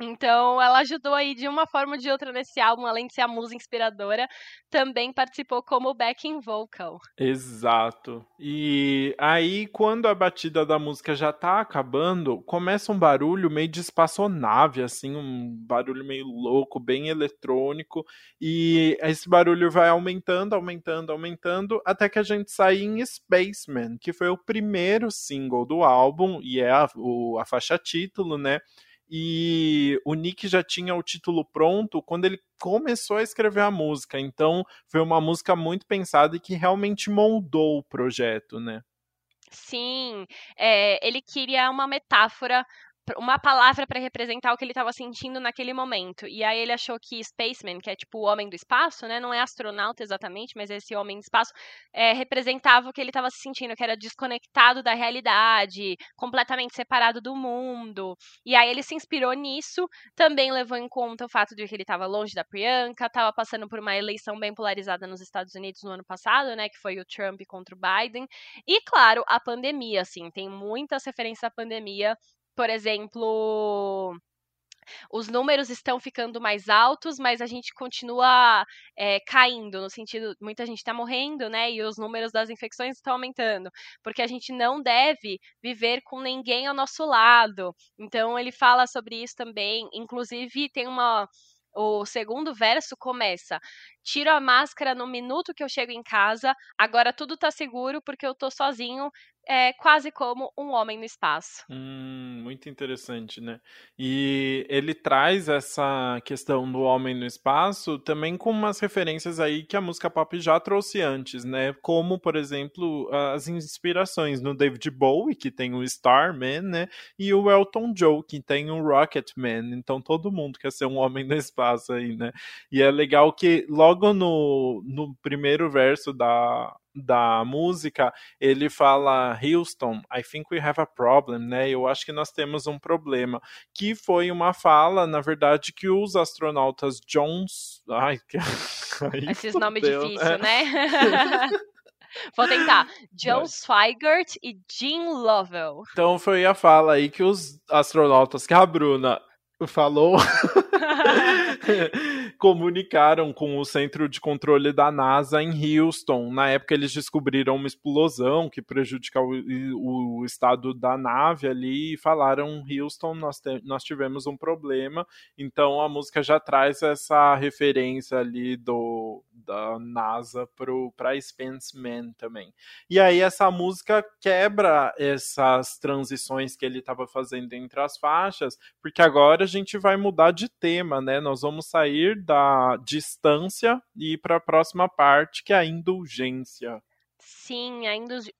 Então, ela ajudou aí de uma forma ou de outra nesse álbum, além de ser a musa inspiradora, também participou como backing vocal. Exato. E aí, quando a batida da música já tá acabando, começa um barulho meio de espaçonave, assim, um barulho meio louco, bem eletrônico. E esse barulho vai aumentando, aumentando, aumentando, até que a gente sai em Spaceman, que foi o primeiro single do álbum e é a, o- a faixa título, né? E o Nick já tinha o título pronto quando ele começou a escrever a música. Então, foi uma música muito pensada e que realmente moldou o projeto, né? Sim, é, ele queria uma metáfora uma palavra para representar o que ele estava sentindo naquele momento. E aí ele achou que Spaceman, que é tipo o homem do espaço, né? Não é astronauta exatamente, mas esse homem do espaço é, representava o que ele estava se sentindo, que era desconectado da realidade, completamente separado do mundo. E aí ele se inspirou nisso, também levou em conta o fato de que ele estava longe da Priyanka, estava passando por uma eleição bem polarizada nos Estados Unidos no ano passado, né? Que foi o Trump contra o Biden. E, claro, a pandemia, assim, tem muitas referências à pandemia por exemplo, os números estão ficando mais altos, mas a gente continua é, caindo, no sentido, muita gente está morrendo, né? E os números das infecções estão aumentando, porque a gente não deve viver com ninguém ao nosso lado. Então ele fala sobre isso também. Inclusive, tem uma. O segundo verso começa: Tiro a máscara no minuto que eu chego em casa, agora tudo tá seguro porque eu tô sozinho é quase como um homem no espaço. Hum, muito interessante, né? E ele traz essa questão do homem no espaço também com umas referências aí que a música pop já trouxe antes, né? Como, por exemplo, as inspirações no David Bowie, que tem o Starman, né? E o Elton John, que tem o Rocketman. Então todo mundo quer ser um homem no espaço aí, né? E é legal que logo no, no primeiro verso da, da música, ele fala Houston, I think we have a problem, né? Eu acho que nós temos um problema, que foi uma fala, na verdade, que os astronautas Jones, ai, que... esses nomes difíceis, né? Vou tentar. John Swigert e Jean Lovell. Então foi a fala aí que os astronautas que a Bruna falou comunicaram com o centro de controle da NASA em Houston. Na época, eles descobriram uma explosão que prejudica o, o estado da nave ali e falaram: Houston, nós, te, nós tivemos um problema. Então, a música já traz essa referência ali do, da NASA para Spence Man também. E aí, essa música quebra essas transições que ele estava fazendo entre as faixas, porque agora gente vai mudar de tema, né? Nós vamos sair da distância e ir para a próxima parte, que é a indulgência. Sim, a,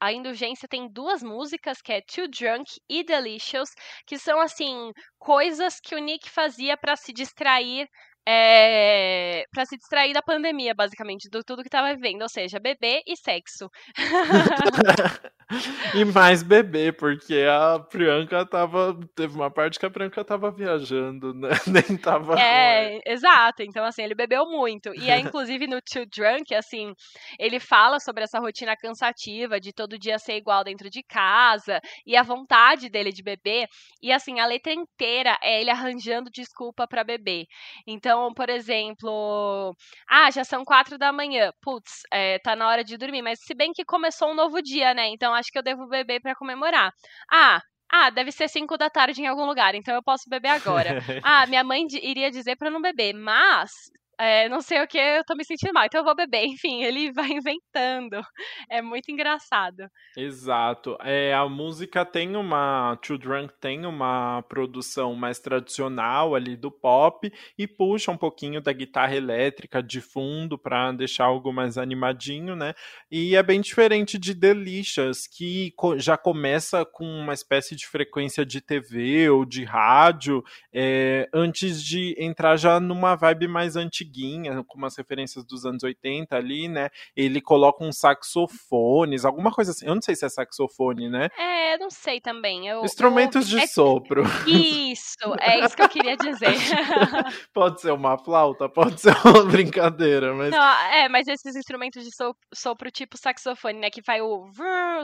a indulgência tem duas músicas, que é Too Drunk e Delicious, que são assim coisas que o Nick fazia para se distrair é, para se distrair da pandemia, basicamente, do tudo que tava vivendo, ou seja, bebê e sexo. e mais bebê, porque a Priyanka tava. Teve uma parte que a Priyanka tava viajando, né? Nem tava. É, exato. Então, assim, ele bebeu muito. E é inclusive no Too Drunk, assim, ele fala sobre essa rotina cansativa de todo dia ser igual dentro de casa e a vontade dele de beber. E, assim, a letra inteira é ele arranjando desculpa para beber. Então, então, por exemplo, ah, já são quatro da manhã, putz, é, tá na hora de dormir, mas se bem que começou um novo dia, né? Então acho que eu devo beber para comemorar. Ah, ah, deve ser 5 da tarde em algum lugar, então eu posso beber agora. ah, minha mãe iria dizer para não beber, mas é, não sei o que, eu tô me sentindo mal, então eu vou beber. Enfim, ele vai inventando. É muito engraçado. Exato. É, a música tem uma. Too Drunk tem uma produção mais tradicional ali do pop e puxa um pouquinho da guitarra elétrica de fundo para deixar algo mais animadinho, né? E é bem diferente de Delicious, que já começa com uma espécie de frequência de TV ou de rádio, é, antes de entrar já numa vibe mais antiga antiguinha, com umas referências dos anos 80 ali, né? Ele coloca uns saxofones, alguma coisa assim. Eu não sei se é saxofone, né? É, não sei também. Eu, Instrumentos eu... de é... sopro. Isso, é isso que eu queria dizer. pode ser uma flauta, pode ser uma brincadeira, mas. Não, é, mas esses instrumentos de sopro, tipo saxofone, né? Que vai o.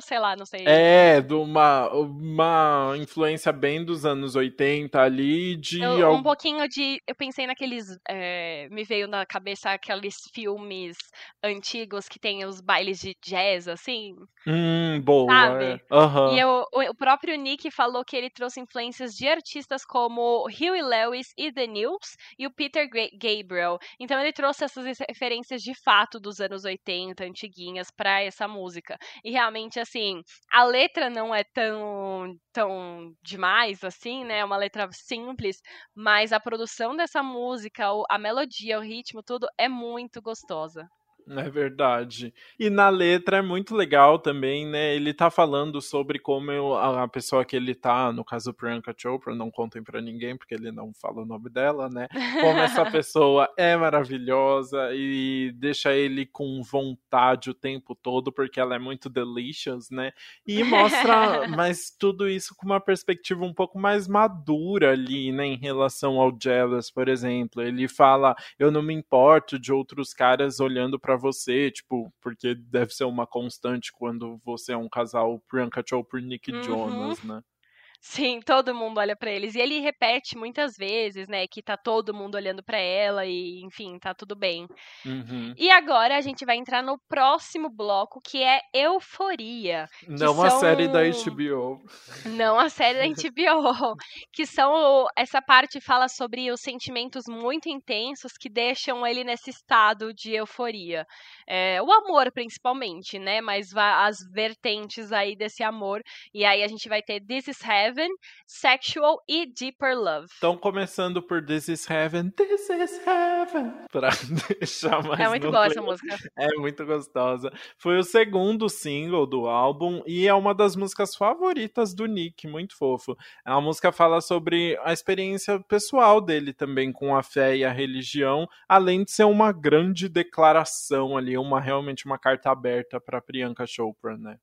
sei lá, não sei. É, de uma, uma influência bem dos anos 80 ali, de. Eu, um pouquinho de. Eu pensei naqueles. É, me veio na cabeça aqueles filmes antigos que tem os bailes de jazz, assim. Hum, boa. Sabe? É. Uhum. E eu, o, próprio Nick falou que ele trouxe influências de artistas como Huey Lewis e The News e o Peter Gabriel. Então ele trouxe essas referências de fato dos anos 80, antiguinhas, para essa música. E realmente, assim, a letra não é tão, tão demais, assim, né? É uma letra simples, mas a produção dessa música, a melodia, o ritmo, tudo é muito gostosa. É verdade. E na letra é muito legal também, né? Ele tá falando sobre como eu, a pessoa que ele tá, no caso Priyanka Chopra, não contem para ninguém porque ele não fala o nome dela, né? Como essa pessoa é maravilhosa e deixa ele com vontade o tempo todo porque ela é muito delicious, né? E mostra, mas tudo isso com uma perspectiva um pouco mais madura ali, né, em relação ao Jealous, por exemplo. Ele fala: "Eu não me importo de outros caras olhando para para você, tipo, porque deve ser uma constante quando você é um casal Priyanka Chopra e Nick uhum. Jonas, né? Sim, todo mundo olha para eles. E ele repete muitas vezes, né, que tá todo mundo olhando para ela e, enfim, tá tudo bem. Uhum. E agora a gente vai entrar no próximo bloco, que é Euforia. Não são... a série da HBO. Não a série da HBO. que são. Essa parte fala sobre os sentimentos muito intensos que deixam ele nesse estado de euforia. É, o amor, principalmente, né? Mas as vertentes aí desse amor. E aí a gente vai ter This is Heaven Heaven, Sexual e Deeper Love. Estão começando por This is Heaven, This is Heaven, pra deixar mais É muito boa essa música. É muito gostosa. Foi o segundo single do álbum e é uma das músicas favoritas do Nick, muito fofo. A música fala sobre a experiência pessoal dele também com a fé e a religião, além de ser uma grande declaração ali, uma realmente uma carta aberta para Priyanka Chopra, né?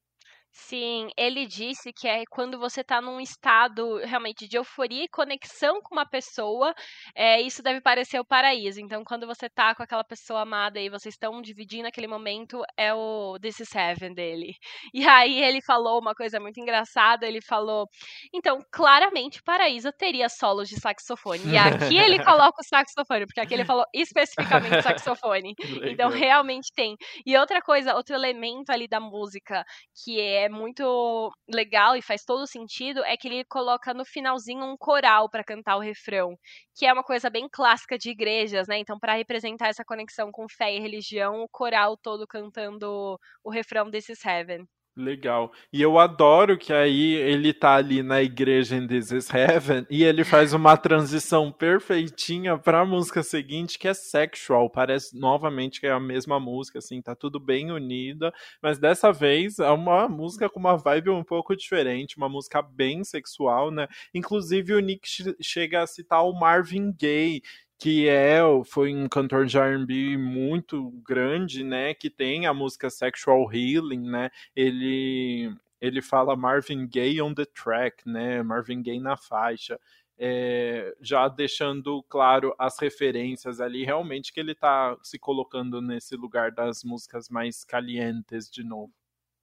Sim, ele disse que é quando você está num estado realmente de euforia e conexão com uma pessoa, é, isso deve parecer o paraíso. Então, quando você está com aquela pessoa amada e vocês estão dividindo aquele momento, é o This is Heaven dele. E aí ele falou uma coisa muito engraçada, ele falou, então, claramente o paraíso teria solos de saxofone. E aqui ele coloca o saxofone, porque aqui ele falou especificamente saxofone. Então, realmente tem. E outra coisa, outro elemento ali da música que é é muito legal e faz todo sentido é que ele coloca no finalzinho um coral para cantar o refrão, que é uma coisa bem clássica de igrejas, né? Então, para representar essa conexão com fé e religião, o coral todo cantando o refrão desses Heaven. Legal. E eu adoro que aí ele tá ali na igreja em This is Heaven e ele faz uma transição perfeitinha para a música seguinte, que é Sexual. Parece novamente que é a mesma música, assim, tá tudo bem unida, mas dessa vez é uma música com uma vibe um pouco diferente, uma música bem sexual, né? Inclusive o Nick chega a citar o Marvin Gaye, que é foi um cantor de R&B muito grande, né, que tem a música Sexual Healing, né? Ele ele fala Marvin Gaye on the track, né? Marvin Gaye na faixa. É, já deixando claro as referências ali, realmente que ele está se colocando nesse lugar das músicas mais calientes de novo.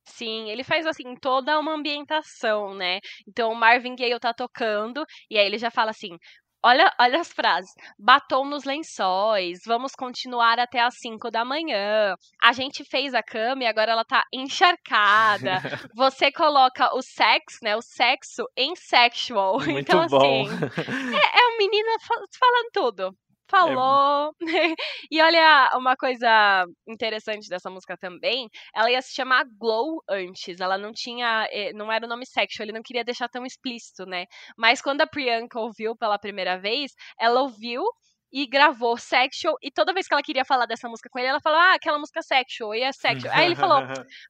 Sim, ele faz assim toda uma ambientação, né? Então o Marvin Gaye tá tocando e aí ele já fala assim: Olha, olha as frases. Batom nos lençóis. Vamos continuar até as 5 da manhã. A gente fez a cama e agora ela tá encharcada. Você coloca o sex, né? O sexo em sexual. Muito então, bom. assim. É, é um menino falando tudo. É falou. É... e olha, uma coisa interessante dessa música também, ela ia se chamar Glow antes. Ela não tinha, eh, não era o nome sexual, ele não queria deixar tão explícito, né? Mas quando a Priyanka ouviu pela primeira vez, ela ouviu e gravou Sexual, e toda vez que ela queria falar dessa música com ele, ela falou, ah, aquela música Sexual, e é Sexual. Aí ele falou,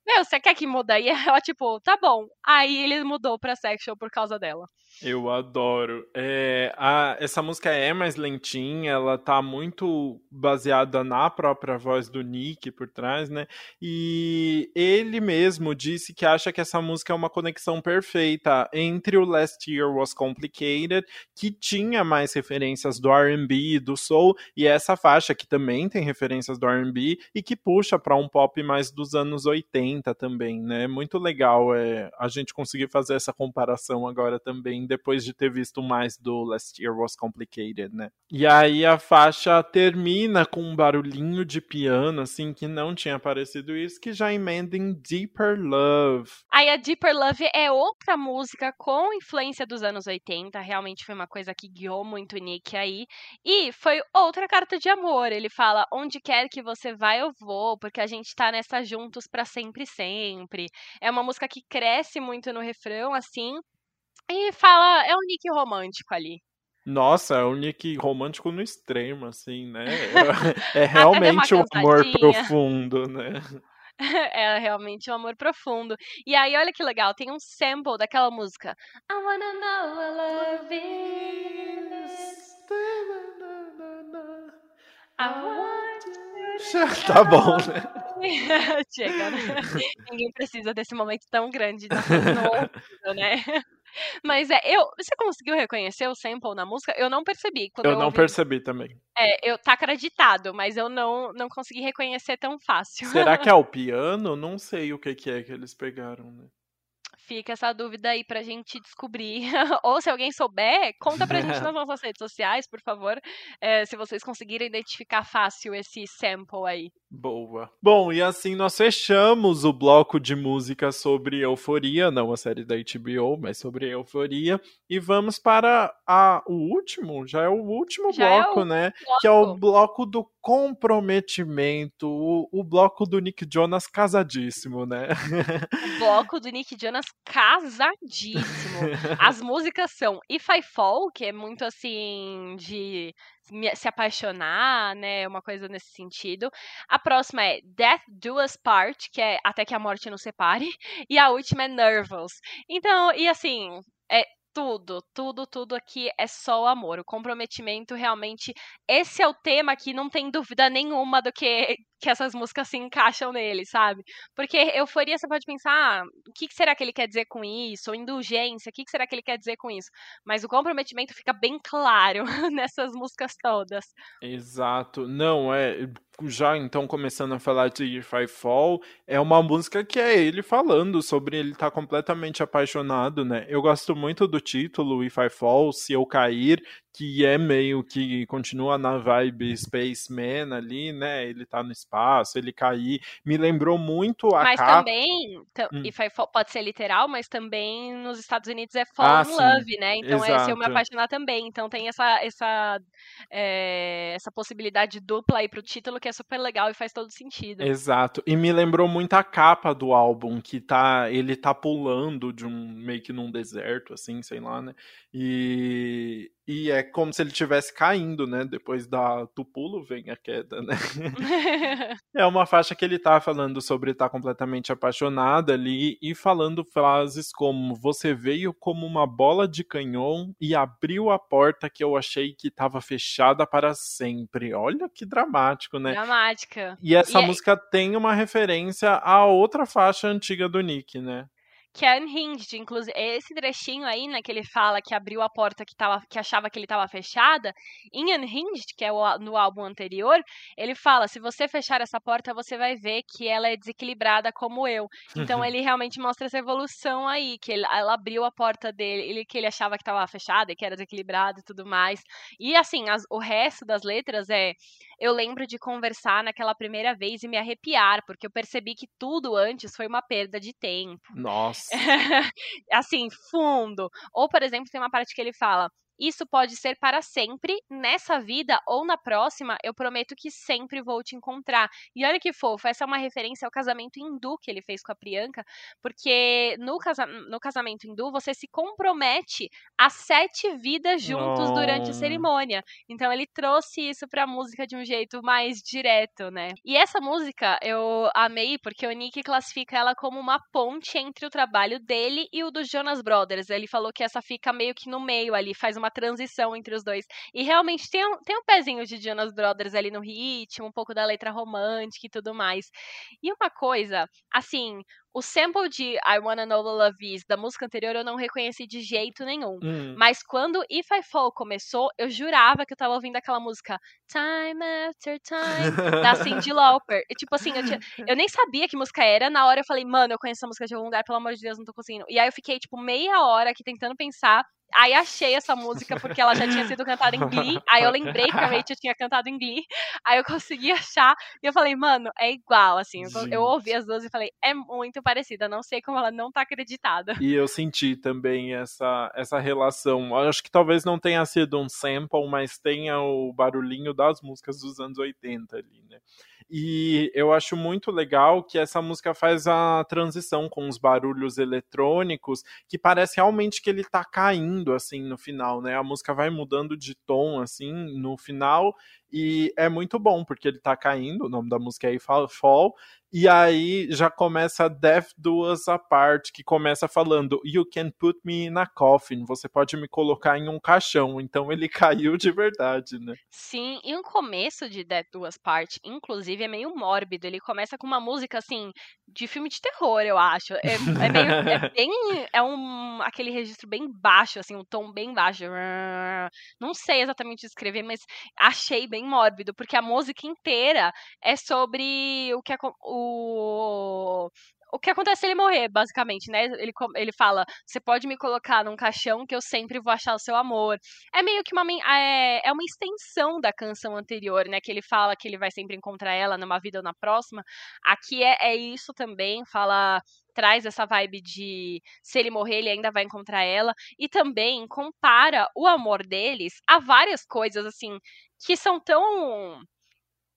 meu, você quer que muda? E ela, tipo, tá bom. Aí ele mudou pra Sexual por causa dela. Eu adoro. É, a, essa música é mais lentinha, ela tá muito baseada na própria voz do Nick por trás, né? E ele mesmo disse que acha que essa música é uma conexão perfeita entre o Last Year Was Complicated, que tinha mais referências do R&B, do soul, e essa faixa que também tem referências do R&B e que puxa para um pop mais dos anos 80 também, né? Muito legal é, a gente conseguir fazer essa comparação agora também depois de ter visto mais do Last Year Was Complicated, né? E aí a faixa termina com um barulhinho de piano, assim, que não tinha aparecido isso, que já emenda em Deeper Love. Aí a Deeper Love é outra música com influência dos anos 80, realmente foi uma coisa que guiou muito o Nick aí. E foi outra carta de amor. Ele fala: onde quer que você vá, eu vou, porque a gente tá nessa juntos para sempre, sempre. É uma música que cresce muito no refrão, assim, e fala, é um nick romântico ali. Nossa, é um Nick romântico no extremo, assim, né? É, realmente um amor profundo, né? é realmente um amor profundo. E aí, olha que legal, tem um sample daquela música. I wanna know what love is. Tá bom, né? Chega, né? Ninguém precisa desse momento tão grande de ouvido, né? Mas é, eu, você conseguiu reconhecer o sample na música? Eu não percebi. eu, eu não ouvi. percebi também. É, eu tá acreditado, mas eu não, não consegui reconhecer tão fácil. Será que é o piano? Não sei o que, que é que eles pegaram, né? Fica essa dúvida aí pra gente descobrir. Ou se alguém souber, conta pra gente nas nossas redes sociais, por favor. É, se vocês conseguirem identificar fácil esse sample aí. Boa. Bom, e assim nós fechamos o bloco de música sobre euforia, não a série da HBO, mas sobre euforia. E vamos para a, o último, já é o último já bloco, é o né? Bloco. Que é o bloco do comprometimento, o, o, bloco do Nick Jonas casadíssimo, né? O bloco do Nick Jonas casadíssimo. As músicas são If I Fall, que é muito assim de se apaixonar, né? Uma coisa nesse sentido. A próxima é Death Do Us Part, que é Até que a Morte nos separe. E a última é Nervous. Então, e assim, é, tudo, tudo, tudo aqui é só o amor. O comprometimento realmente. Esse é o tema que não tem dúvida nenhuma do que, que essas músicas se encaixam nele, sabe? Porque euforia você pode pensar, ah, o que será que ele quer dizer com isso? Ou indulgência, o que será que ele quer dizer com isso? Mas o comprometimento fica bem claro nessas músicas todas. Exato. Não, é já então começando a falar de If I Fall, é uma música que é ele falando sobre ele estar tá completamente apaixonado, né? Eu gosto muito do título If I Fall, Se Eu Cair, que é meio que continua na vibe Spaceman ali, né? Ele tá no espaço, ele cair. Me lembrou muito a Mas capa... também, hum. Fall, pode ser literal, mas também nos Estados Unidos é Fall ah, in sim. Love, né? Então Exato. é Se Eu Me Apaixonar também. Então tem essa, essa, é, essa possibilidade dupla aí pro título que é super legal e faz todo sentido. Exato. E me lembrou muito a capa do álbum, que tá ele tá pulando de um meio que num deserto, assim, sei lá, né? E, e é como se ele estivesse caindo, né? Depois da, do pulo vem a queda, né? é uma faixa que ele tá falando sobre estar tá completamente apaixonado ali e falando frases como você veio como uma bola de canhão e abriu a porta que eu achei que estava fechada para sempre. Olha que dramático, né? Dramática. E essa e música é... tem uma referência a outra faixa antiga do Nick, né? Que é Unhinged, inclusive esse trechinho aí, né, que ele fala que abriu a porta que, tava, que achava que ele estava fechada, em Unhinged, que é o, no álbum anterior, ele fala, se você fechar essa porta, você vai ver que ela é desequilibrada como eu. Então ele realmente mostra essa evolução aí, que ele, ela abriu a porta dele, ele, que ele achava que estava fechada, que era desequilibrada e tudo mais. E assim, as, o resto das letras é, eu lembro de conversar naquela primeira vez e me arrepiar, porque eu percebi que tudo antes foi uma perda de tempo. Nossa. assim, fundo. Ou, por exemplo, tem uma parte que ele fala: isso pode ser para sempre, nessa vida ou na próxima, eu prometo que sempre vou te encontrar. E olha que fofo, essa é uma referência ao casamento hindu que ele fez com a Priyanka, porque no, casa no casamento hindu você se compromete a sete vidas juntos oh. durante a cerimônia. Então ele trouxe isso para a música de um jeito mais direto, né? E essa música eu amei porque o Nick classifica ela como uma ponte entre o trabalho dele e o dos Jonas Brothers. Ele falou que essa fica meio que no meio ali, faz uma uma transição entre os dois. E realmente tem um, tem um pezinho de Jonas Brothers ali no ritmo, um pouco da letra romântica e tudo mais. E uma coisa, assim, o sample de I Wanna Know the Love Is da música anterior eu não reconheci de jeito nenhum. Hum. Mas quando If I Fall começou, eu jurava que eu tava ouvindo aquela música Time After Time da Cyndi Lauper. E, tipo assim, eu, tinha, eu, nem sabia que música era. Na hora eu falei, mano, eu conheço essa música de algum lugar, pelo amor de Deus, não tô conseguindo. E aí eu fiquei, tipo, meia hora aqui tentando pensar. Aí achei essa música porque ela já tinha sido cantada em Glee. Aí eu lembrei que a Rachel tinha cantado em Glee. Aí eu consegui achar. E eu falei, mano, é igual, assim. Eu, eu, ouvi as duas e falei, é muito parecida. Não sei como ela não tá acreditada. E eu senti também essa, essa relação. Acho que talvez não tenha sido um sample, mas tenha o barulhinho das músicas dos anos 80 ali, né? E eu acho muito legal que essa música faz a transição com os barulhos eletrônicos, que parece realmente que ele tá caindo assim no final, né? A música vai mudando de tom assim no final e é muito bom, porque ele tá caindo, o nome da música é Fall, e aí já começa Death Do Us Apart, que começa falando You can put me in a coffin, você pode me colocar em um caixão. Então ele caiu de verdade, né? Sim, e o começo de Death Do Us Apart, inclusive, é meio mórbido. Ele começa com uma música assim, de filme de terror, eu acho. É, é meio. É bem. É um. aquele registro bem baixo, assim, um tom bem baixo. Não sei exatamente descrever, mas achei bem mórbido, porque a música inteira é sobre o que é o o que acontece se ele morrer, basicamente, né? Ele, ele fala: você pode me colocar num caixão que eu sempre vou achar o seu amor. É meio que uma, é, é uma extensão da canção anterior, né? Que ele fala que ele vai sempre encontrar ela numa vida ou na próxima. Aqui é, é isso também, fala. Traz essa vibe de se ele morrer, ele ainda vai encontrar ela. E também compara o amor deles a várias coisas, assim, que são tão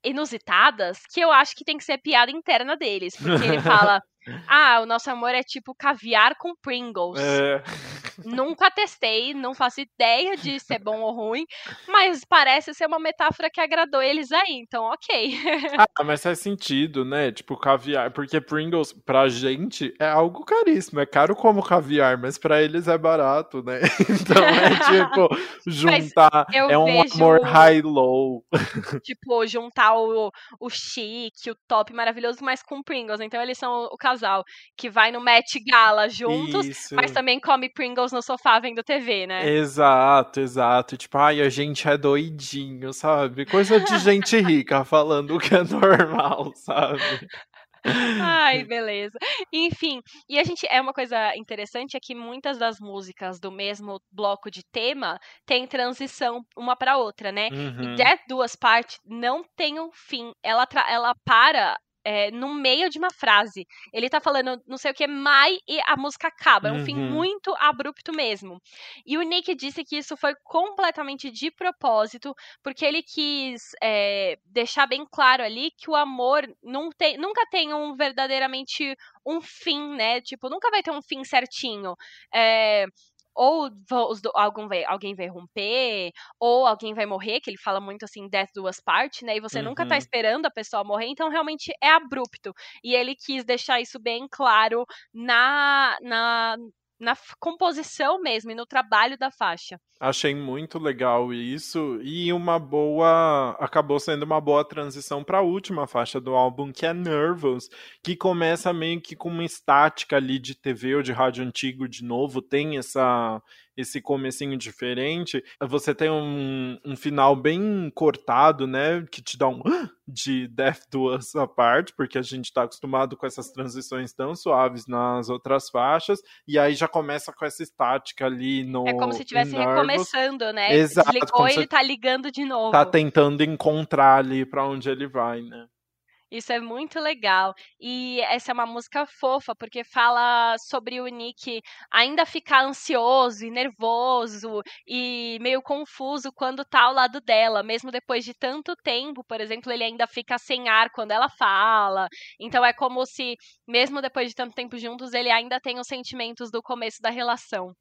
inusitadas que eu acho que tem que ser piada interna deles. Porque ele fala: Ah, o nosso amor é tipo caviar com Pringles. É. Nunca testei, não faço ideia de se é bom ou ruim, mas parece ser uma metáfora que agradou eles aí, então ok. ah, mas faz sentido, né? Tipo, caviar, porque Pringles pra gente é algo caríssimo, é caro como caviar, mas pra eles é barato, né? Então é tipo, juntar, é um amor high-low. Tipo, juntar o, o chique, o top maravilhoso, mas com Pringles, então eles são o casal que vai no Met Gala juntos, Isso. mas também come Pringles no sofá vendo TV, né? Exato, exato. Tipo, ai, a gente é doidinho, sabe? Coisa de gente rica falando o que é normal, sabe? Ai, beleza. Enfim, e a gente é uma coisa interessante é que muitas das músicas do mesmo bloco de tema tem transição uma para outra, né? Uhum. E Death Duas Partes não tem um fim. Ela ela para é, no meio de uma frase. Ele tá falando não sei o que, Mai, e a música acaba. É um uhum. fim muito abrupto mesmo. E o Nick disse que isso foi completamente de propósito, porque ele quis é, deixar bem claro ali que o amor não tem, nunca tem um verdadeiramente um fim, né? Tipo, nunca vai ter um fim certinho. É, ou algum vai, alguém vai romper, ou alguém vai morrer, que ele fala muito assim, death duas partes, né? E você uhum. nunca tá uhum. esperando a pessoa morrer, então realmente é abrupto. E ele quis deixar isso bem claro na, na, na composição mesmo e no trabalho da faixa. Achei muito legal isso e uma boa acabou sendo uma boa transição para a última faixa do álbum que é Nervous, que começa meio que com uma estática ali de TV ou de rádio antigo de novo, tem essa esse comecinho diferente, você tem um, um final bem cortado, né, que te dá um de Death Do Us Apart, porque a gente tá acostumado com essas transições tão suaves nas outras faixas, e aí já começa com essa estática ali no É como se estivesse recomeçando, né? Exato. Desligou e ele tá ligando de novo. Tá tentando encontrar ali para onde ele vai, né? Isso é muito legal. E essa é uma música fofa, porque fala sobre o Nick ainda ficar ansioso e nervoso e meio confuso quando tá ao lado dela, mesmo depois de tanto tempo, por exemplo, ele ainda fica sem ar quando ela fala. Então é como se, mesmo depois de tanto tempo juntos, ele ainda tem os sentimentos do começo da relação.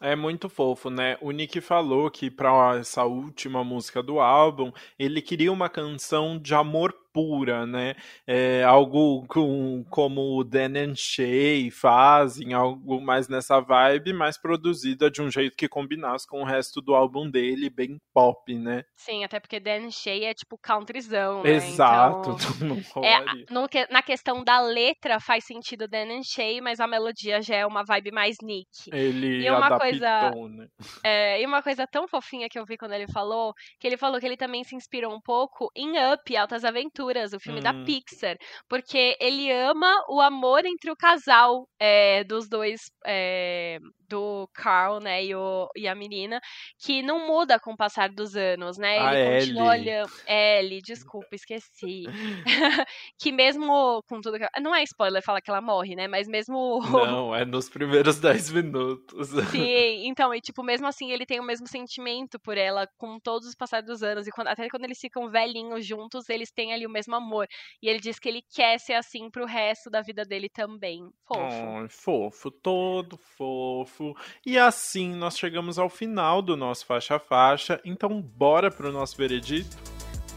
É muito fofo, né? O Nick falou que para essa última música do álbum, ele queria uma canção de amor pura, né? É, algo com, como o Dan and Shay fazem, algo mais nessa vibe, mais produzida de um jeito que combinasse com o resto do álbum dele, bem pop, né? Sim, até porque Dan and Shay é tipo countryzão, né? Exato. Então, é, no, na questão da letra faz sentido Dan and Shay, mas a melodia já é uma vibe mais Nick. Ele e uma adaptou, coisa, né? É, e uma coisa tão fofinha que eu vi quando ele falou, que ele falou que ele também se inspirou um pouco em Up, Altas Aventuras Aventuras, o filme hum. da Pixar, porque ele ama o amor entre o casal é, dos dois é, do Carl, né, e, o, e a menina, que não muda com o passar dos anos, né? Ele a continua olhando. Ellie, desculpa, esqueci. que mesmo com tudo que. Não é spoiler falar que ela morre, né? Mas mesmo. Não, é nos primeiros 10 minutos. Sim, então, e tipo, mesmo assim, ele tem o mesmo sentimento por ela com todos os passados dos anos. E quando, até quando eles ficam velhinhos juntos, eles têm ali mesmo amor. E ele diz que ele quer ser assim pro resto da vida dele também. Fofo. Oh, fofo, todo fofo. E assim nós chegamos ao final do nosso faixa faixa. Então bora pro nosso veredito?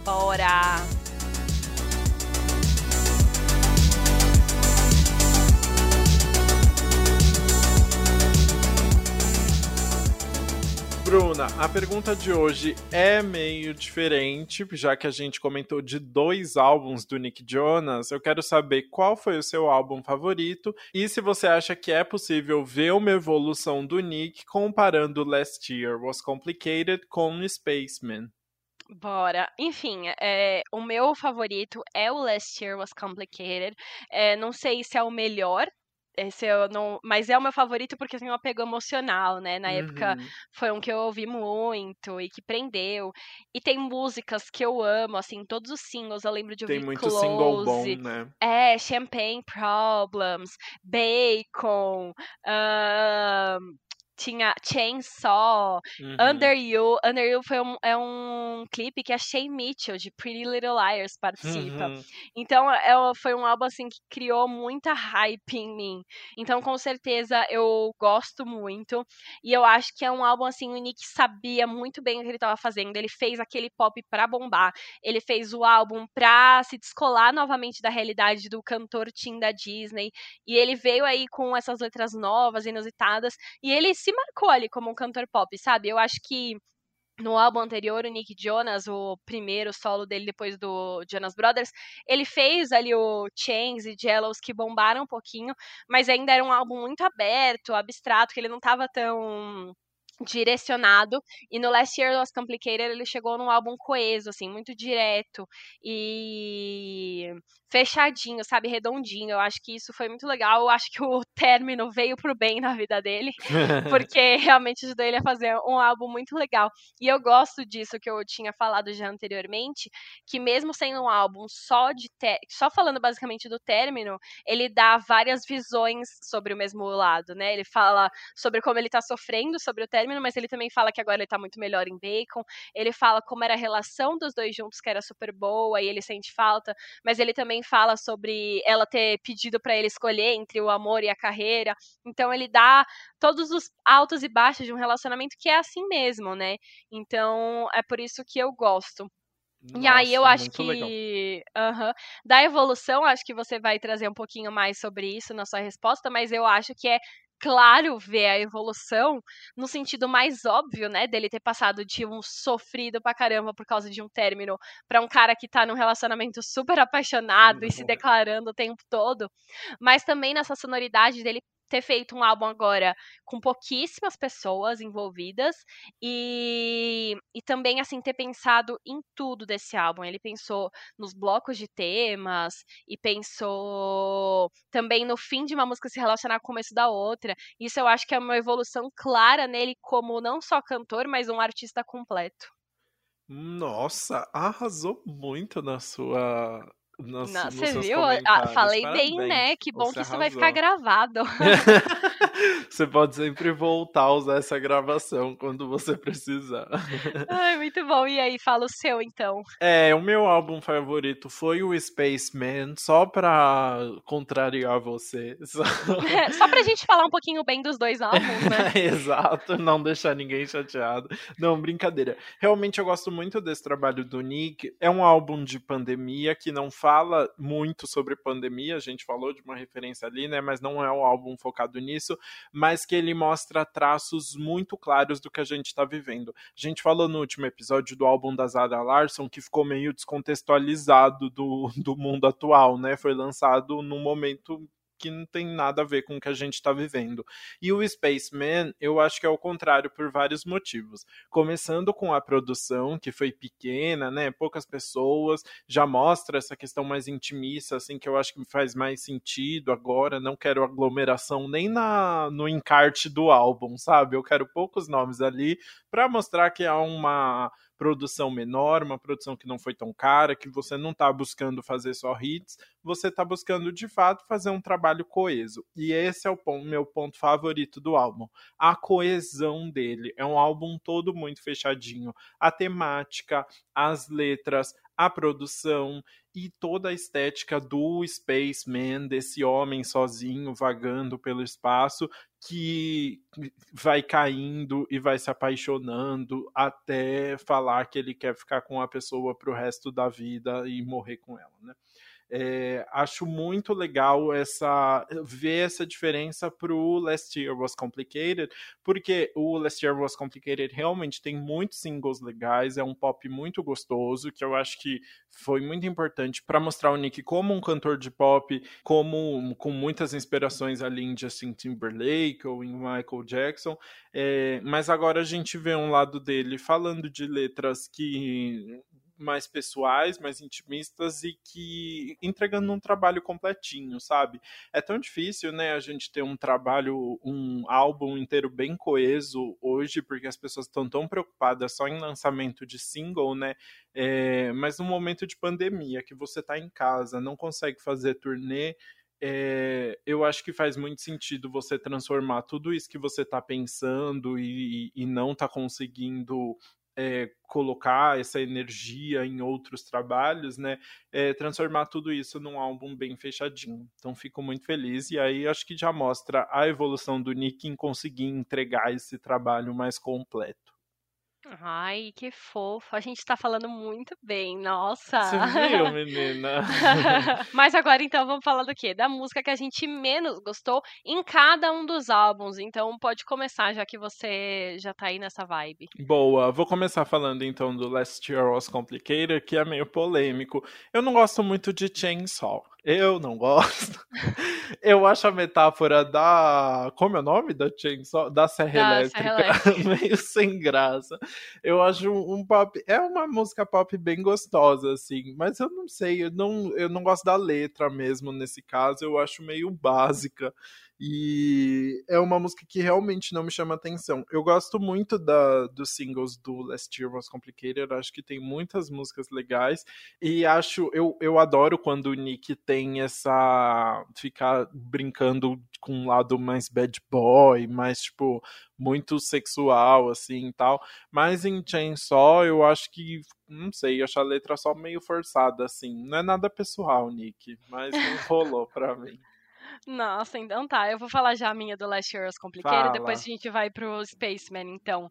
Bora! Bruna, a pergunta de hoje é meio diferente, já que a gente comentou de dois álbuns do Nick Jonas. Eu quero saber qual foi o seu álbum favorito e se você acha que é possível ver uma evolução do Nick comparando Last Year Was Complicated com Spaceman. Bora. Enfim, é, o meu favorito é o Last Year Was Complicated. É, não sei se é o melhor, esse eu não, mas é o meu favorito porque tem um apego emocional, né? Na uhum. época foi um que eu ouvi muito e que prendeu. E tem músicas que eu amo, assim, todos os singles eu lembro de ouvir Tem muito Close, single bom, né? É, Champagne Problems, Bacon, um, tinha Chainsaw, uhum. Under You. Under You foi um, é um clipe que a Shay Mitchell, de Pretty Little Liars, participa. Uhum. Então, é, foi um álbum, assim, que criou muita hype em mim. Então, com certeza, eu gosto muito. E eu acho que é um álbum, assim, o Nick sabia muito bem o que ele estava fazendo. Ele fez aquele pop pra bombar. Ele fez o álbum pra se descolar novamente da realidade do cantor Tim da Disney. E ele veio aí com essas letras novas, inusitadas. E ele se marcou ali como um cantor pop, sabe? Eu acho que no álbum anterior, o Nick Jonas, o primeiro solo dele depois do Jonas Brothers, ele fez ali o Chains e Jellos que bombaram um pouquinho, mas ainda era um álbum muito aberto, abstrato, que ele não tava tão direcionado e no Last Year Was Complicated ele chegou num álbum coeso assim muito direto e fechadinho sabe redondinho. Eu acho que isso foi muito legal eu acho que o término veio pro bem na vida dele porque realmente ajudou ele a fazer um álbum muito legal. E eu gosto disso que eu tinha falado já anteriormente que mesmo sendo um álbum só de só falando basicamente do término ele dá várias visões sobre o mesmo lado né? Ele fala sobre como ele tá sofrendo sobre o término término, mas ele também fala que agora ele tá muito melhor em Bacon. Ele fala como era a relação dos dois juntos, que era super boa, e ele sente falta, mas ele também fala sobre ela ter pedido para ele escolher entre o amor e a carreira. Então ele dá todos os altos e baixos de um relacionamento que é assim mesmo, né? Então é por isso que eu gosto. Nossa, e aí eu acho que uhum, da evolução, acho que você vai trazer um pouquinho mais sobre isso na sua resposta, mas eu acho que é claro ver a evolução no sentido mais óbvio, né, dele ter passado de um sofrido pra caramba por causa de um término para um cara que tá num relacionamento super apaixonado e se declarando o tempo todo, mas também nessa sonoridade dele ter feito um álbum agora com pouquíssimas pessoas envolvidas e, e também assim ter pensado em tudo desse álbum. Ele pensou nos blocos de temas e pensou também no fim de uma música se relacionar com o começo da outra. Isso eu acho que é uma evolução clara nele como não só cantor, mas um artista completo. Nossa, arrasou muito na sua nos, Não, você viu? Ah, falei Parabéns. bem, né? Que bom você que isso vai ficar gravado. você pode sempre voltar a usar essa gravação quando você precisar. Ai, muito bom. E aí, fala o seu então. É, o meu álbum favorito foi o Spaceman, só pra contrariar você. Só, é, só pra gente falar um pouquinho bem dos dois álbuns, né? Exato, não deixar ninguém chateado. Não, brincadeira. Realmente eu gosto muito desse trabalho do Nick. É um álbum de pandemia que não fala muito sobre pandemia, a gente falou de uma referência ali, né? Mas não é um álbum focado nisso, mas que ele mostra traços muito claros do que a gente está vivendo. A gente falou no último episódio do álbum da Zara Larson que ficou meio descontextualizado do, do mundo atual, né? Foi lançado num momento que não tem nada a ver com o que a gente está vivendo. E o Spaceman, eu acho que é o contrário por vários motivos. Começando com a produção, que foi pequena, né? Poucas pessoas, já mostra essa questão mais intimista, assim, que eu acho que faz mais sentido agora. Não quero aglomeração nem na no encarte do álbum, sabe? Eu quero poucos nomes ali para mostrar que há uma produção menor, uma produção que não foi tão cara, que você não está buscando fazer só hits, você está buscando de fato fazer um trabalho coeso. E esse é o ponto, meu ponto favorito do álbum. A coesão dele. É um álbum todo muito fechadinho. A temática, as letras, a produção e toda a estética do Spaceman, desse homem sozinho vagando pelo espaço, que vai caindo e vai se apaixonando até falar que ele quer ficar com a pessoa para o resto da vida e morrer com ela, né? É, acho muito legal essa ver essa diferença pro Last Year Was Complicated, porque o Last Year Was Complicated realmente tem muitos singles legais, é um pop muito gostoso, que eu acho que foi muito importante para mostrar o Nick como um cantor de pop, como com muitas inspirações ali em Justin Timberlake ou em Michael Jackson, é, mas agora a gente vê um lado dele falando de letras que mais pessoais, mais intimistas e que entregando um trabalho completinho, sabe? É tão difícil, né, a gente ter um trabalho, um álbum inteiro bem coeso hoje, porque as pessoas estão tão preocupadas só em lançamento de single, né? É, mas no momento de pandemia, que você tá em casa, não consegue fazer turnê, é, eu acho que faz muito sentido você transformar tudo isso que você está pensando e, e não está conseguindo é, colocar essa energia em outros trabalhos, né? É, transformar tudo isso num álbum bem fechadinho. Então fico muito feliz e aí acho que já mostra a evolução do Nick em conseguir entregar esse trabalho mais completo. Ai, que fofo. A gente tá falando muito bem, nossa. Você viu, menina? Mas agora então vamos falar do quê? Da música que a gente menos gostou em cada um dos álbuns. Então pode começar, já que você já tá aí nessa vibe. Boa, vou começar falando então do Last Year Was Complicated, que é meio polêmico. Eu não gosto muito de Chainsaw. Eu não gosto. Eu acho a metáfora da. Como é o nome da Chainsaw? Da Serra da Elétrica. Serra Elétrica. meio sem graça. Eu acho um pop. É uma música pop bem gostosa, assim. Mas eu não sei. Eu não, eu não gosto da letra mesmo nesse caso. Eu acho meio básica. E é uma música que realmente não me chama atenção. Eu gosto muito da, dos singles do Last Year Was Complicated, acho que tem muitas músicas legais. E acho, eu, eu adoro quando o Nick tem essa. ficar brincando com um lado mais bad boy, mais tipo, muito sexual, assim e tal. Mas em Chainsaw, eu acho que, não sei, eu acho a letra só meio forçada, assim. Não é nada pessoal, Nick, mas não rolou pra mim. Nossa, então tá. Eu vou falar já a minha do Last Year's Complicated, depois a gente vai pro Spaceman, então.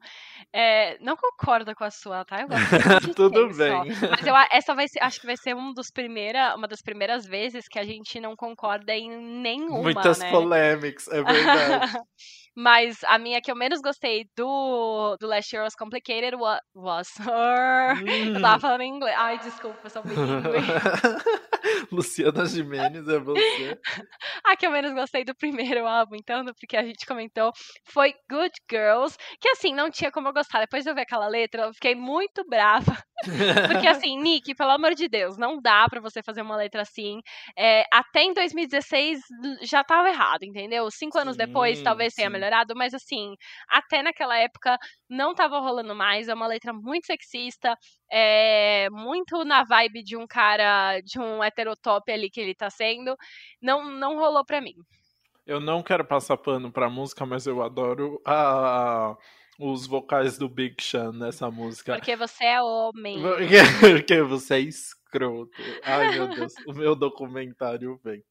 É, não concordo com a sua, tá? Eu gosto Tudo bem. Só. Mas eu, essa vai ser, acho que vai ser um dos primeira, uma das primeiras vezes que a gente não concorda em nenhuma, Muitas né? polêmicas, é verdade. Mas a minha que eu menos gostei do, do Last Year Was Complicated was... was her. Hum. Eu tava hum. falando em inglês. Ai, desculpa, eu sou bilíngue. Luciana Jimenez é você. a que eu menos gostei do primeiro álbum, então, porque a gente comentou, foi Good Girls, que assim, não tinha como eu gostar. Depois de eu ver aquela letra, eu fiquei muito brava. porque assim, Nick, pelo amor de Deus, não dá para você fazer uma letra assim. É, até em 2016 já tava errado, entendeu? Cinco sim, anos depois talvez tenha melhorado, mas assim, até naquela época não tava rolando mais. É uma letra muito sexista, é, muito na vibe de um cara, de um heterotop ali que ele tá sendo. Não, não rolou pra mim. Eu não quero passar pano pra música, mas eu adoro a os vocais do Big Sean nessa música. Porque você é homem. Porque você é escroto. Ai, meu Deus, o meu documentário vem.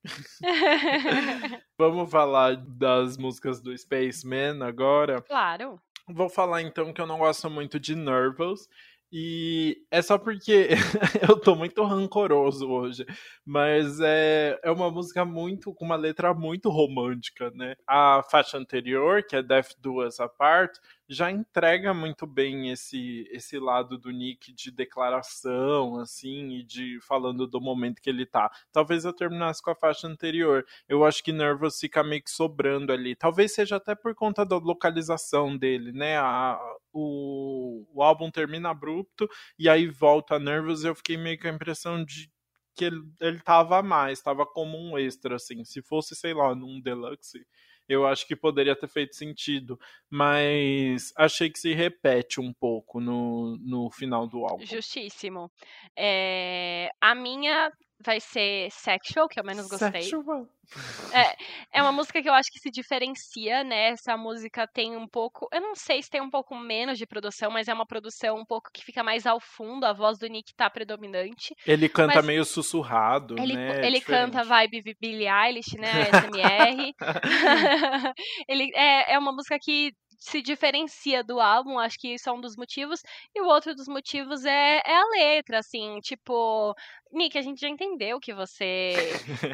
Vamos falar das músicas do Spaceman agora? Claro. Vou falar então que eu não gosto muito de Nervous. E é só porque eu tô muito rancoroso hoje. Mas é, é uma música muito. com uma letra muito romântica, né? A faixa anterior, que é Death Do Us Apart, já entrega muito bem esse, esse lado do Nick de declaração, assim, e de falando do momento que ele tá. Talvez eu terminasse com a faixa anterior. Eu acho que Nervous fica meio que sobrando ali. Talvez seja até por conta da localização dele, né? A, o, o álbum termina abrupto e aí volta Nervous. Eu fiquei meio com a impressão de que ele, ele tava mais, tava como um extra, assim. Se fosse, sei lá, num deluxe eu acho que poderia ter feito sentido. Mas achei que se repete um pouco no, no final do álbum. Justíssimo. É, a minha vai ser Sexual, que eu menos gostei. Sexual. É, é uma música que eu acho que se diferencia, né? Essa música tem um pouco. Eu não sei se tem um pouco menos de produção, mas é uma produção um pouco que fica mais ao fundo, a voz do Nick tá predominante. Ele canta mas meio sussurrado. Ele, né? ele canta vibe Billie Eilish, né? SMR. ele, é, é uma música que se diferencia do álbum, acho que isso é um dos motivos. E o outro dos motivos é, é a letra, assim, tipo, Nick, a gente já entendeu que você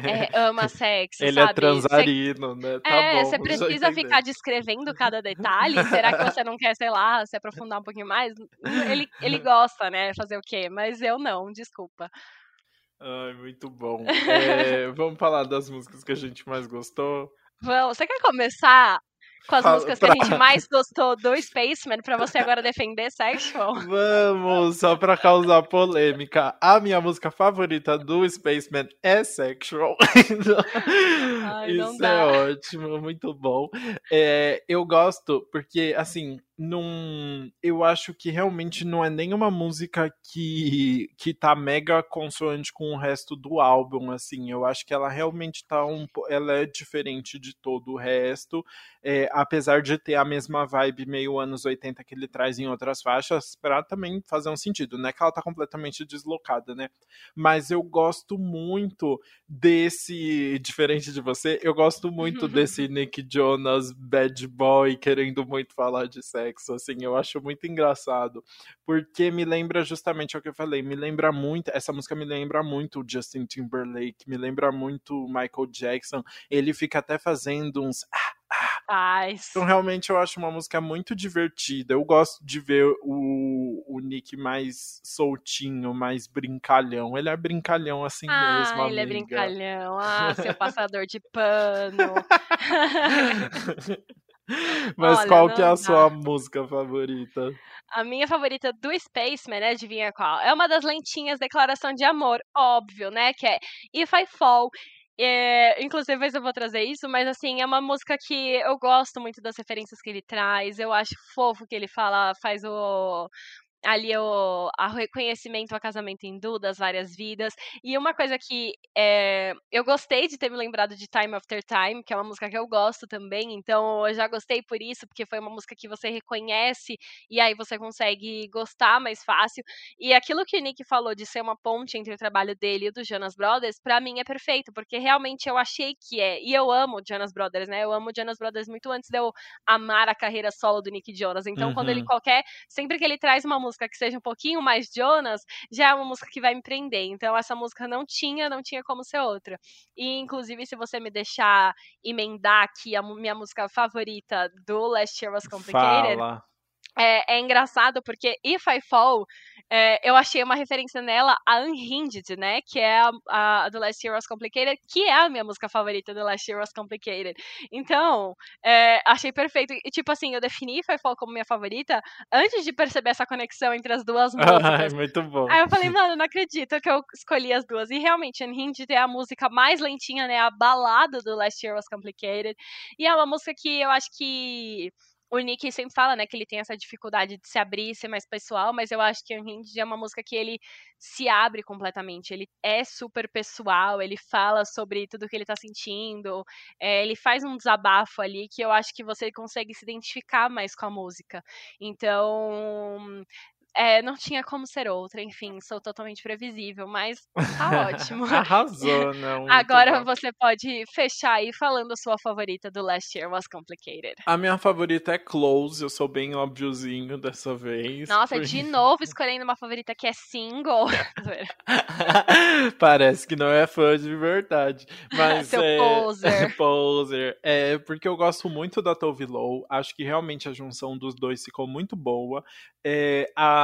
é, ama sexo, Ele é sabe? é transarino, né? Tá é, bom, você precisa ficar descrevendo cada detalhe. Será que você não quer, sei lá, se aprofundar um pouquinho mais? Ele, ele gosta, né? Fazer o quê? Mas eu não, desculpa. Ai, muito bom. É, vamos falar das músicas que a gente mais gostou. Vamos. Você quer começar com as músicas pra... que a gente mais gostou do Spaceman pra você agora defender Sexual? Vamos, só pra causar polêmica. A minha música favorita do Spaceman é Sexual. Ai, Isso é ótimo, muito bom. É, eu gosto porque, assim, num, eu acho que realmente não é nenhuma música que, que tá mega consoante com o resto do álbum, assim, eu acho que ela realmente tá um, ela é diferente de todo o resto, é, apesar de ter a mesma vibe meio anos 80 que ele traz em outras faixas, para também fazer um sentido, né, que ela tá completamente deslocada, né, mas eu gosto muito desse, diferente de você, eu gosto muito desse Nick Jonas bad boy querendo muito falar de sexo, assim, eu acho muito engraçado, porque me lembra justamente o que eu falei, me lembra muito, essa música me lembra muito o Justin Timberlake, me lembra muito o Michael Jackson, ele fica até fazendo uns ah, ah. Então, realmente, eu acho uma música muito divertida. Eu gosto de ver o, o Nick mais soltinho, mais brincalhão. Ele é brincalhão assim ah, mesmo, ele é amiga. é brincalhão. Ah, seu passador de pano. Mas Olha, qual que é a dá. sua música favorita? A minha favorita do Spaceman, né? Adivinha qual? É uma das lentinhas Declaração de Amor, óbvio, né? Que é If I Fall. É, inclusive, eu vou trazer isso, mas assim, é uma música que eu gosto muito das referências que ele traz. Eu acho fofo que ele fala, faz o, ali o a reconhecimento ao casamento hindu das várias vidas. E uma coisa que é, eu gostei de ter me lembrado de Time After Time, que é uma música que eu gosto também, então eu já gostei por isso, porque foi uma música que você reconhece e aí você consegue gostar mais fácil. E aquilo que o Nick falou de ser uma ponte entre o trabalho dele e o do Jonas Brothers, para mim é perfeito, porque realmente eu achei que é. E eu amo o Jonas Brothers, né? Eu amo o Jonas Brothers muito antes de eu amar a carreira solo do Nick Jonas. Então, uhum. quando ele uhum. qualquer, sempre que ele traz uma música música que seja um pouquinho mais Jonas, já é uma música que vai me prender. Então essa música não tinha, não tinha como ser outra. E inclusive se você me deixar emendar aqui a minha música favorita do Last Year Was Complicated, Fala. É, é, engraçado porque If I Fall, é, eu achei uma referência nela a Unhinged, né? Que é a, a, The Last Year Was Complicated, que é a minha música favorita do Last Year Was Complicated. Então, é, achei perfeito. E, tipo assim, eu defini If I Fall como minha favorita antes de perceber essa conexão entre as duas músicas. Ai, muito bom. Aí eu falei, mano, não acredito que eu escolhi as duas. E realmente, Unhinged é a música mais lentinha, né? A balada do Last Year Was Complicated. E é uma música que eu acho que o Nick sempre fala, né, que ele tem essa dificuldade de se abrir, ser mais pessoal, mas eu acho que Unhinged é uma música que ele se abre completamente. Ele é super pessoal, ele fala sobre tudo que ele tá sentindo, é, ele faz um desabafo ali que eu acho que você consegue se identificar mais com a música. Então, é, não tinha como ser outra, enfim, sou totalmente previsível, mas tá ótimo. Arrasou, não. Agora você pode fechar aí falando a sua favorita do Last Year Was Complicated. A minha favorita é Close, eu sou bem óbviozinho dessa vez. Nossa, por... de novo escolhendo uma favorita que é single. Parece que não é fã de verdade. Mas Seu é... poser. poser. É porque eu gosto muito da Tove Lo, acho que realmente a junção dos dois ficou muito boa. É, a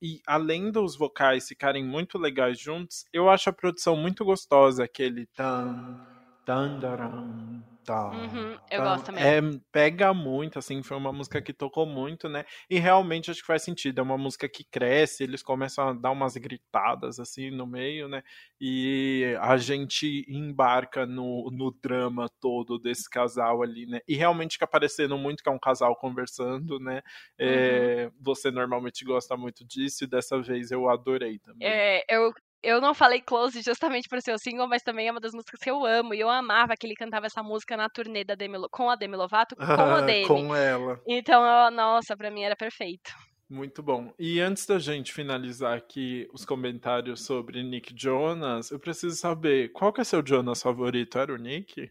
e além dos vocais ficarem muito legais juntos, eu acho a produção muito gostosa, aquele tan, tan, daram, Tá. Uhum, eu gosto também. É, pega muito, assim, foi uma música que tocou muito, né? E realmente acho que faz sentido. É uma música que cresce, eles começam a dar umas gritadas, assim, no meio, né? E a gente embarca no, no drama todo desse casal ali, né? E realmente fica parecendo muito que é um casal conversando, né? É, uhum. Você normalmente gosta muito disso, e dessa vez eu adorei também. É, eu eu não falei Close justamente por ser o single, mas também é uma das músicas que eu amo. E eu amava que ele cantava essa música na turnê da Demi, com a Demi Lovato, com a Demi. com ela. Então, nossa, pra mim era perfeito. Muito bom. E antes da gente finalizar aqui os comentários sobre Nick Jonas, eu preciso saber, qual que é seu Jonas favorito? Era o Nick?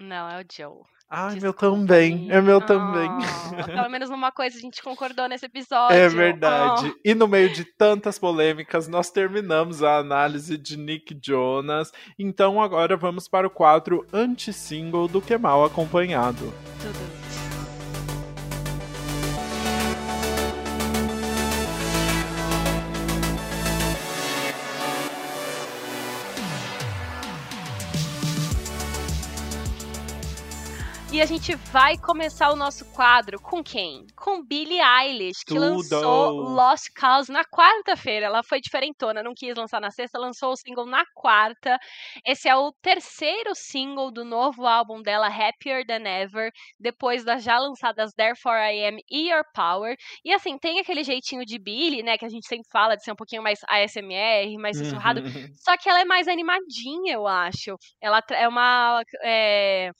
Não, é o Joe. Ai, meu também. É meu também. pelo menos numa coisa a gente concordou nesse episódio. É verdade. Oh. E no meio de tantas polêmicas, nós terminamos a análise de Nick Jonas. Então agora vamos para o quadro anti-single do Que Mal Acompanhado. Tudo. E a gente vai começar o nosso quadro com quem? Com Billie Eilish, que Tudo. lançou Lost Cause na quarta-feira. Ela foi diferentona, não quis lançar na sexta, lançou o single na quarta. Esse é o terceiro single do novo álbum dela, Happier Than Ever, depois das já lançadas Therefore I Am e Your Power. E assim, tem aquele jeitinho de Billie, né, que a gente sempre fala de ser um pouquinho mais ASMR, mais sussurrado. Uhum. Só que ela é mais animadinha, eu acho. Ela é uma. É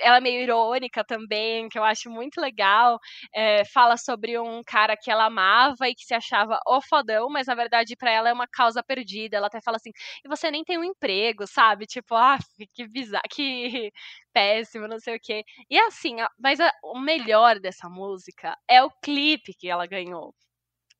ela é meio irônica também, que eu acho muito legal. É, fala sobre um cara que ela amava e que se achava o fodão, mas na verdade para ela é uma causa perdida. Ela até fala assim: e você nem tem um emprego, sabe? Tipo, ah, que bizarro, que péssimo, não sei o quê. E assim, mas a, o melhor dessa música é o clipe que ela ganhou.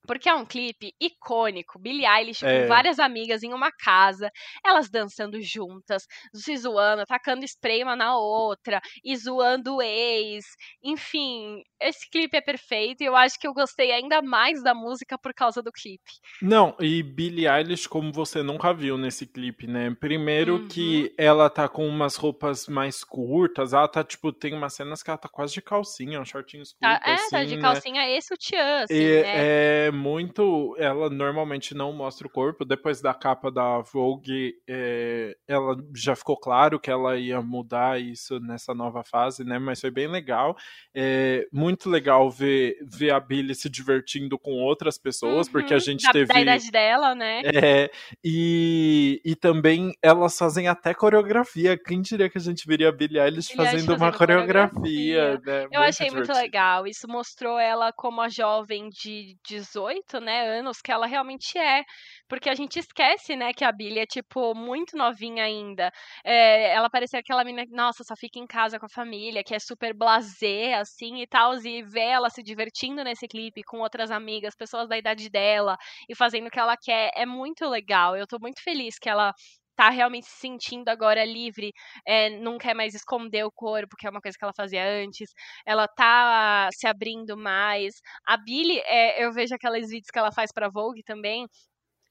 Porque é um clipe icônico. Billie Eilish é. com várias amigas em uma casa, elas dançando juntas, se zoando, tacando spray uma na outra, e zoando o ex. Enfim, esse clipe é perfeito e eu acho que eu gostei ainda mais da música por causa do clipe. Não, e Billie Eilish, como você nunca viu nesse clipe, né? Primeiro uhum. que ela tá com umas roupas mais curtas, ela tá, tipo, tem umas cenas que ela tá quase de calcinha, um shortinho curto, tá, é, assim, tá de né? calcinha, né? esse o tchan, assim, e, né? É muito. Ela normalmente não mostra o corpo. Depois da capa da Vogue, é, ela já ficou claro que ela ia mudar isso nessa nova fase, né? Mas foi bem legal. É muito legal ver, ver a Billy se divertindo com outras pessoas, uhum, porque a uhum. gente da, teve. Da idade dela, né? É, e, e também elas fazem até coreografia. Quem diria que a gente veria a Billie Eilish fazendo, fazendo uma coreografia? coreografia. Né? Eu muito achei divertido. muito legal. Isso mostrou ela como a jovem de 18 18, né, anos que ela realmente é. Porque a gente esquece, né, que a Billy é, tipo, muito novinha ainda. É, ela parecia aquela menina, nossa, só fica em casa com a família, que é super blasé, assim, e tal, e ver ela se divertindo nesse clipe com outras amigas, pessoas da idade dela, e fazendo o que ela quer, é muito legal. Eu tô muito feliz que ela tá realmente se sentindo agora livre, é, não quer mais esconder o corpo, que é uma coisa que ela fazia antes, ela tá se abrindo mais. A Billy, é, eu vejo aqueles vídeos que ela faz pra Vogue também,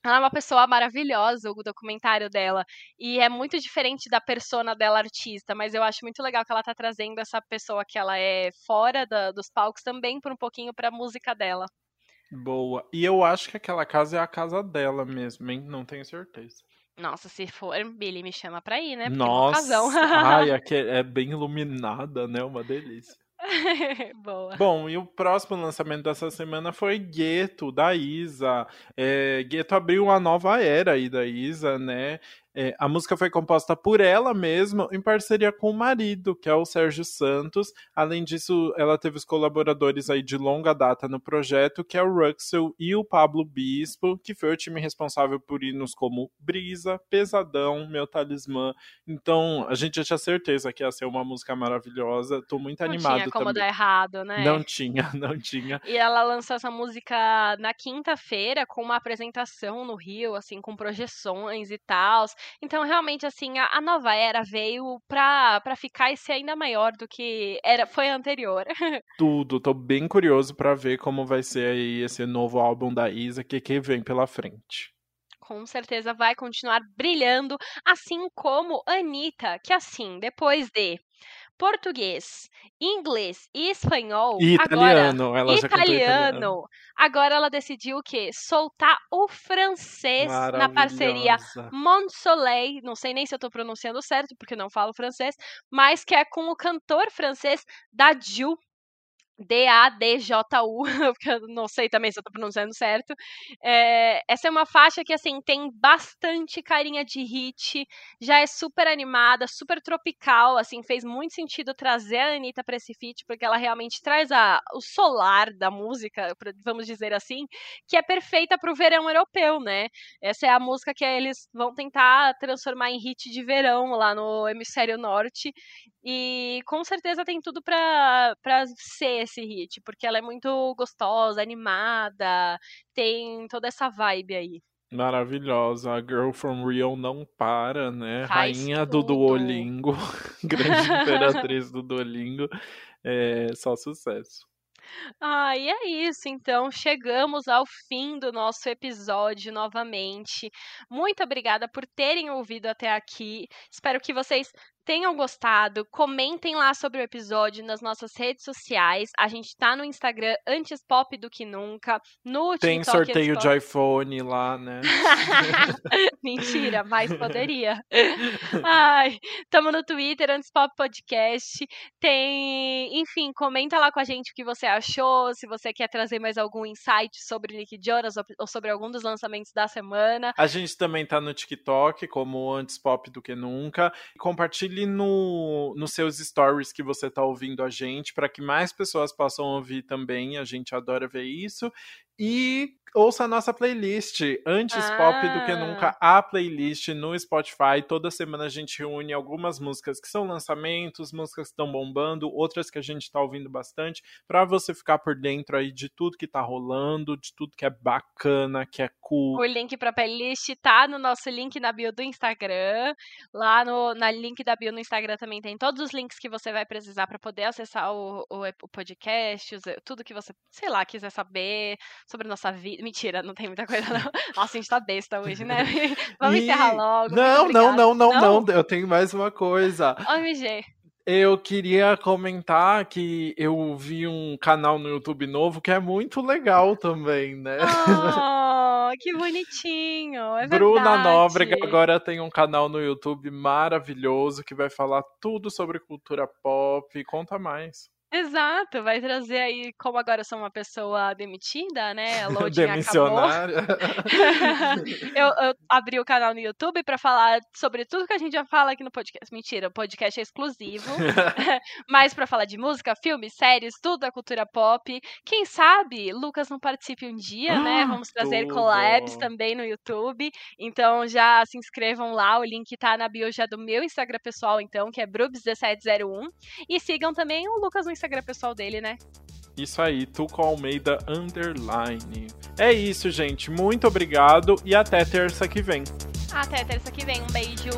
ela é uma pessoa maravilhosa, o documentário dela. E é muito diferente da persona dela artista, mas eu acho muito legal que ela tá trazendo essa pessoa que ela é fora da, dos palcos também por um pouquinho pra música dela. Boa. E eu acho que aquela casa é a casa dela mesmo, hein? Não tenho certeza. Nossa, se for, Billy me chama pra ir, né? Porque Nossa, ai, aqui é, é bem iluminada, né? Uma delícia. Boa. Bom, e o próximo lançamento dessa semana foi Gueto, da Isa. É, Gueto abriu uma nova era aí da Isa, né? É, a música foi composta por ela mesma, em parceria com o marido, que é o Sérgio Santos. Além disso, ela teve os colaboradores aí de longa data no projeto, que é o Ruxel e o Pablo Bispo, que foi o time responsável por hinos como Brisa, Pesadão, Meu Talismã. Então, a gente já tinha certeza que ia ser uma música maravilhosa. Tô muito não animado tinha como também. dar errado, né? Não tinha, não tinha. E ela lançou essa música na quinta-feira com uma apresentação no Rio, assim, com projeções e tal. Então, realmente, assim, a, a nova era veio pra, pra ficar e ser ainda maior do que era, foi a anterior. Tudo, tô bem curioso para ver como vai ser aí esse novo álbum da Isa, que, que vem pela frente com certeza vai continuar brilhando, assim como Anitta, que assim, depois de português, inglês e espanhol. E italiano, agora, ela italiano, italiano. Agora ela decidiu o quê? Soltar o francês na parceria Soleil, não sei nem se eu tô pronunciando certo, porque não falo francês, mas que é com o cantor francês Dadju. D-A-D-J-U, porque eu não sei também se eu tô pronunciando certo. É, essa é uma faixa que, assim, tem bastante carinha de hit, já é super animada, super tropical, assim, fez muito sentido trazer a Anitta pra esse feat, porque ela realmente traz a, o solar da música, vamos dizer assim, que é perfeita pro verão europeu, né? Essa é a música que eles vão tentar transformar em hit de verão lá no hemisfério norte, e com certeza tem tudo pra, pra ser esse hit, porque ela é muito gostosa, animada, tem toda essa vibe aí. Maravilhosa. A Girl from Rio não para, né? Faz Rainha tudo. do Duolingo, grande imperatriz do Duolingo. É só sucesso. Ah, e é isso, então chegamos ao fim do nosso episódio novamente. Muito obrigada por terem ouvido até aqui. Espero que vocês tenham gostado, comentem lá sobre o episódio nas nossas redes sociais. A gente tá no Instagram antes pop do que nunca, no Tem TikTok sorteio de iPhone lá, né? Mentira, mas poderia. Ai, tamo no Twitter antes pop podcast. Tem, enfim, comenta lá com a gente o que você achou, se você quer trazer mais algum insight sobre Nick Jonas ou sobre algum dos lançamentos da semana. A gente também tá no TikTok como antes pop do que nunca. Compartilhe compartilhe no, nos seus stories que você está ouvindo a gente, para que mais pessoas possam ouvir também. A gente adora ver isso. E ouça a nossa playlist. Antes ah. pop do que nunca, a playlist no Spotify. Toda semana a gente reúne algumas músicas que são lançamentos, músicas que estão bombando, outras que a gente está ouvindo bastante, para você ficar por dentro aí de tudo que tá rolando, de tudo que é bacana, que é cool. O link pra playlist tá no nosso link na bio do Instagram. Lá no na link da bio no Instagram também tem todos os links que você vai precisar para poder acessar o, o, o podcast, tudo que você, sei lá, quiser saber sobre nossa vida. Mentira, não tem muita coisa, não. Nossa, a gente tá besta hoje, né? Vamos e... encerrar logo. Não, não, não, não, não, não. Eu tenho mais uma coisa. OMG. Eu queria comentar que eu vi um canal no YouTube novo que é muito legal também, né? Oh, que bonitinho! É Bruna verdade. Nóbrega agora tem um canal no YouTube maravilhoso que vai falar tudo sobre cultura pop. Conta mais. Exato, vai trazer aí, como agora eu sou uma pessoa demitida, né? Loading Demissionária. eu, eu, abri o canal no YouTube para falar sobre tudo que a gente já fala aqui no podcast. Mentira, o podcast é exclusivo. Mas para falar de música, filmes, séries, tudo da cultura pop. Quem sabe Lucas não participe um dia, né? Ah, Vamos trazer tudo. collabs também no YouTube. Então já se inscrevam lá, o link tá na bio já do meu Instagram pessoal, então, que é Brubs1701. E sigam também o Lucas no Instagram Instagram pessoal dele, né? Isso aí, Tuco Almeida Underline. É isso, gente. Muito obrigado e até terça que vem. Até terça que vem. Um beijo.